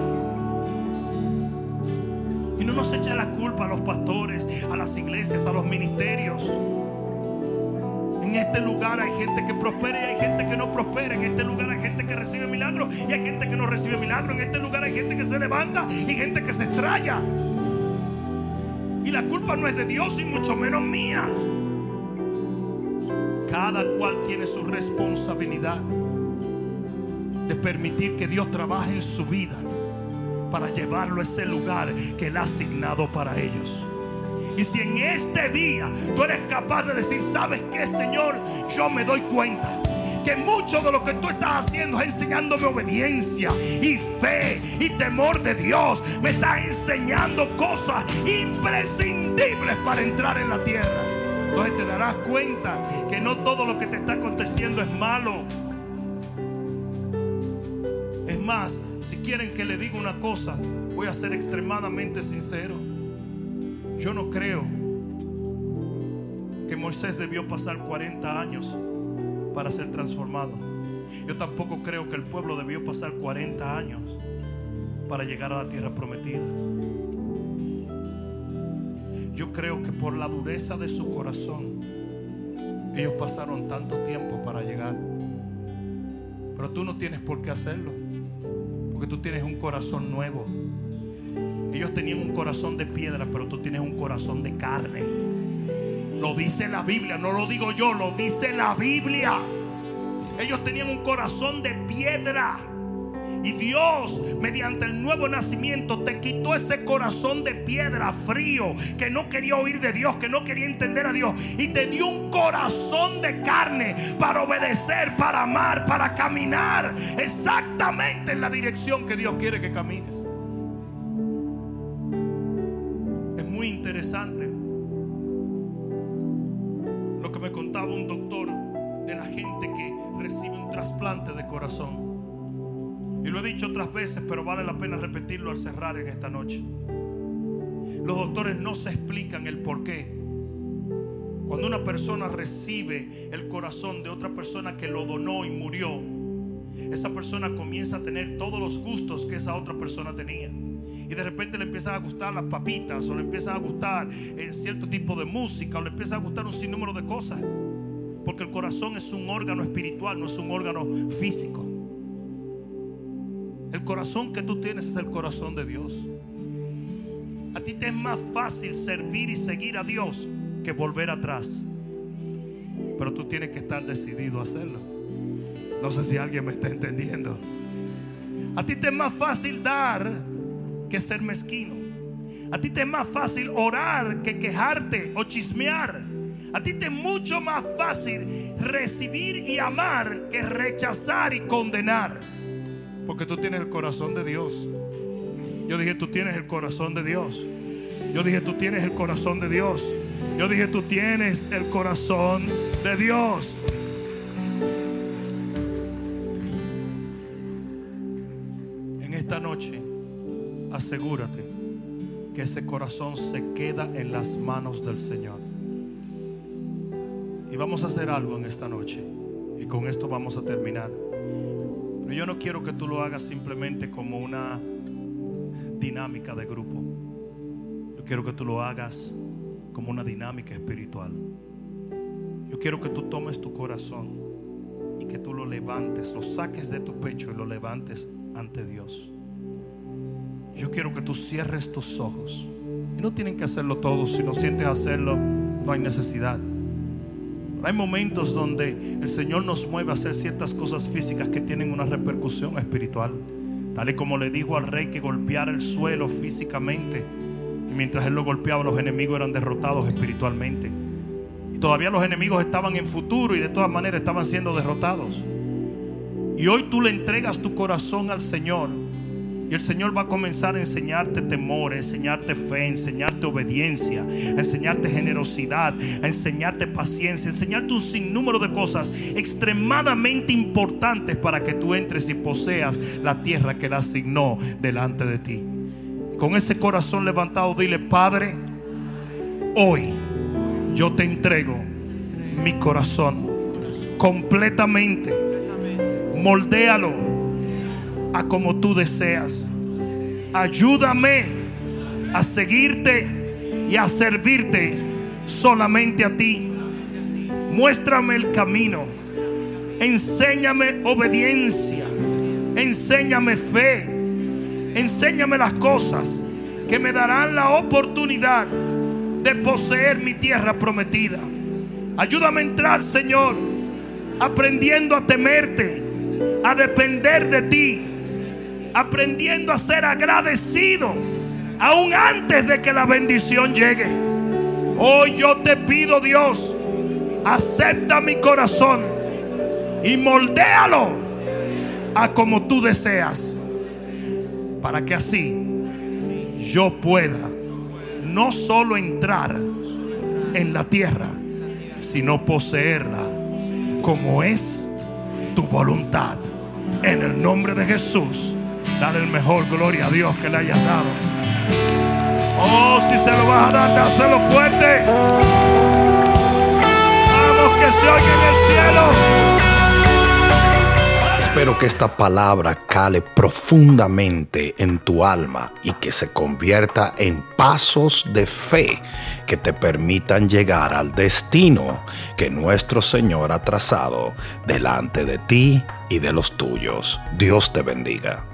Y no nos eche la culpa a los pastores, las iglesias, a los ministerios. En este lugar hay gente que prospera y hay gente que no prospera. En este lugar hay gente que recibe milagros y hay gente que no recibe milagros. En este lugar hay gente que se levanta y gente que se estrella. Y la culpa no es de Dios y mucho menos mía. Cada cual tiene su responsabilidad de permitir que Dios trabaje en su vida para llevarlo a ese lugar que Él ha asignado para ellos. Y si en este día tú eres capaz de decir, ¿sabes qué, Señor? Yo me doy cuenta que mucho de lo que tú estás haciendo es enseñándome obediencia y fe y temor de Dios. Me está enseñando cosas imprescindibles para entrar en la tierra. Entonces te darás cuenta que no todo lo que te está aconteciendo es malo. Es más, si quieren que le diga una cosa, voy a ser extremadamente sincero. Yo no creo que Moisés debió pasar 40 años para ser transformado. Yo tampoco creo que el pueblo debió pasar 40 años para llegar a la tierra prometida. Yo creo que por la dureza de su corazón, ellos pasaron tanto tiempo para llegar. Pero tú no tienes por qué hacerlo, porque tú tienes un corazón nuevo. Ellos tenían un corazón de piedra, pero tú tienes un corazón de carne. Lo dice la Biblia, no lo digo yo, lo dice la Biblia. Ellos tenían un corazón de piedra. Y Dios, mediante el nuevo nacimiento, te quitó ese corazón de piedra frío que no quería oír de Dios, que no quería entender a Dios. Y te dio un corazón de carne para obedecer, para amar, para caminar exactamente en la dirección que Dios quiere que camines. Interesante lo que me contaba un doctor de la gente que recibe un trasplante de corazón. Y lo he dicho otras veces, pero vale la pena repetirlo al cerrar en esta noche. Los doctores no se explican el por qué. Cuando una persona recibe el corazón de otra persona que lo donó y murió, esa persona comienza a tener todos los gustos que esa otra persona tenía. Y de repente le empiezan a gustar las papitas, o le empiezan a gustar eh, cierto tipo de música, o le empieza a gustar un sinnúmero de cosas. Porque el corazón es un órgano espiritual, no es un órgano físico. El corazón que tú tienes es el corazón de Dios. A ti te es más fácil servir y seguir a Dios que volver atrás. Pero tú tienes que estar decidido a hacerlo. No sé si alguien me está entendiendo. A ti te es más fácil dar que ser mezquino. A ti te es más fácil orar que quejarte o chismear. A ti te es mucho más fácil recibir y amar que rechazar y condenar. Porque tú tienes el corazón de Dios. Yo dije, tú tienes el corazón de Dios. Yo dije, tú tienes el corazón de Dios. Yo dije, tú tienes el corazón de Dios. Asegúrate que ese corazón se queda en las manos del Señor. Y vamos a hacer algo en esta noche. Y con esto vamos a terminar. Pero yo no quiero que tú lo hagas simplemente como una dinámica de grupo. Yo quiero que tú lo hagas como una dinámica espiritual. Yo quiero que tú tomes tu corazón y que tú lo levantes, lo saques de tu pecho y lo levantes ante Dios. Yo quiero que tú cierres tus ojos. Y no tienen que hacerlo todos. Si no sientes hacerlo, no hay necesidad. hay momentos donde el Señor nos mueve a hacer ciertas cosas físicas que tienen una repercusión espiritual. Tal y como le dijo al rey que golpeara el suelo físicamente. Y mientras él lo golpeaba, los enemigos eran derrotados espiritualmente. Y todavía los enemigos estaban en futuro y de todas maneras estaban siendo derrotados. Y hoy tú le entregas tu corazón al Señor. Y el Señor va a comenzar a enseñarte temor, a enseñarte fe, a enseñarte obediencia, a enseñarte generosidad, a enseñarte paciencia, a enseñarte un sinnúmero de cosas extremadamente importantes para que tú entres y poseas la tierra que Él asignó delante de ti. Con ese corazón levantado, dile, Padre, hoy yo te entrego mi corazón completamente. Moldéalo a como tú deseas. Ayúdame a seguirte y a servirte solamente a ti. Muéstrame el camino. Enséñame obediencia. Enséñame fe. Enséñame las cosas que me darán la oportunidad de poseer mi tierra prometida. Ayúdame a entrar, Señor, aprendiendo a temerte, a depender de ti, aprendiendo a ser agradecido, aún antes de que la bendición llegue. Hoy yo te pido, Dios, acepta mi corazón y moldéalo a como tú deseas, para que así yo pueda no solo entrar en la tierra, sino poseerla como es tu voluntad. En el nombre de Jesús, dale el mejor gloria a Dios que le hayas dado. Oh, si se lo vas a dar, dáselo fuerte. Vamos que se oye en el cielo. Espero que esta palabra cale profundamente en tu alma y que se convierta en pasos de fe que te permitan llegar al destino que nuestro Señor ha trazado delante de ti y de los tuyos. Dios te bendiga.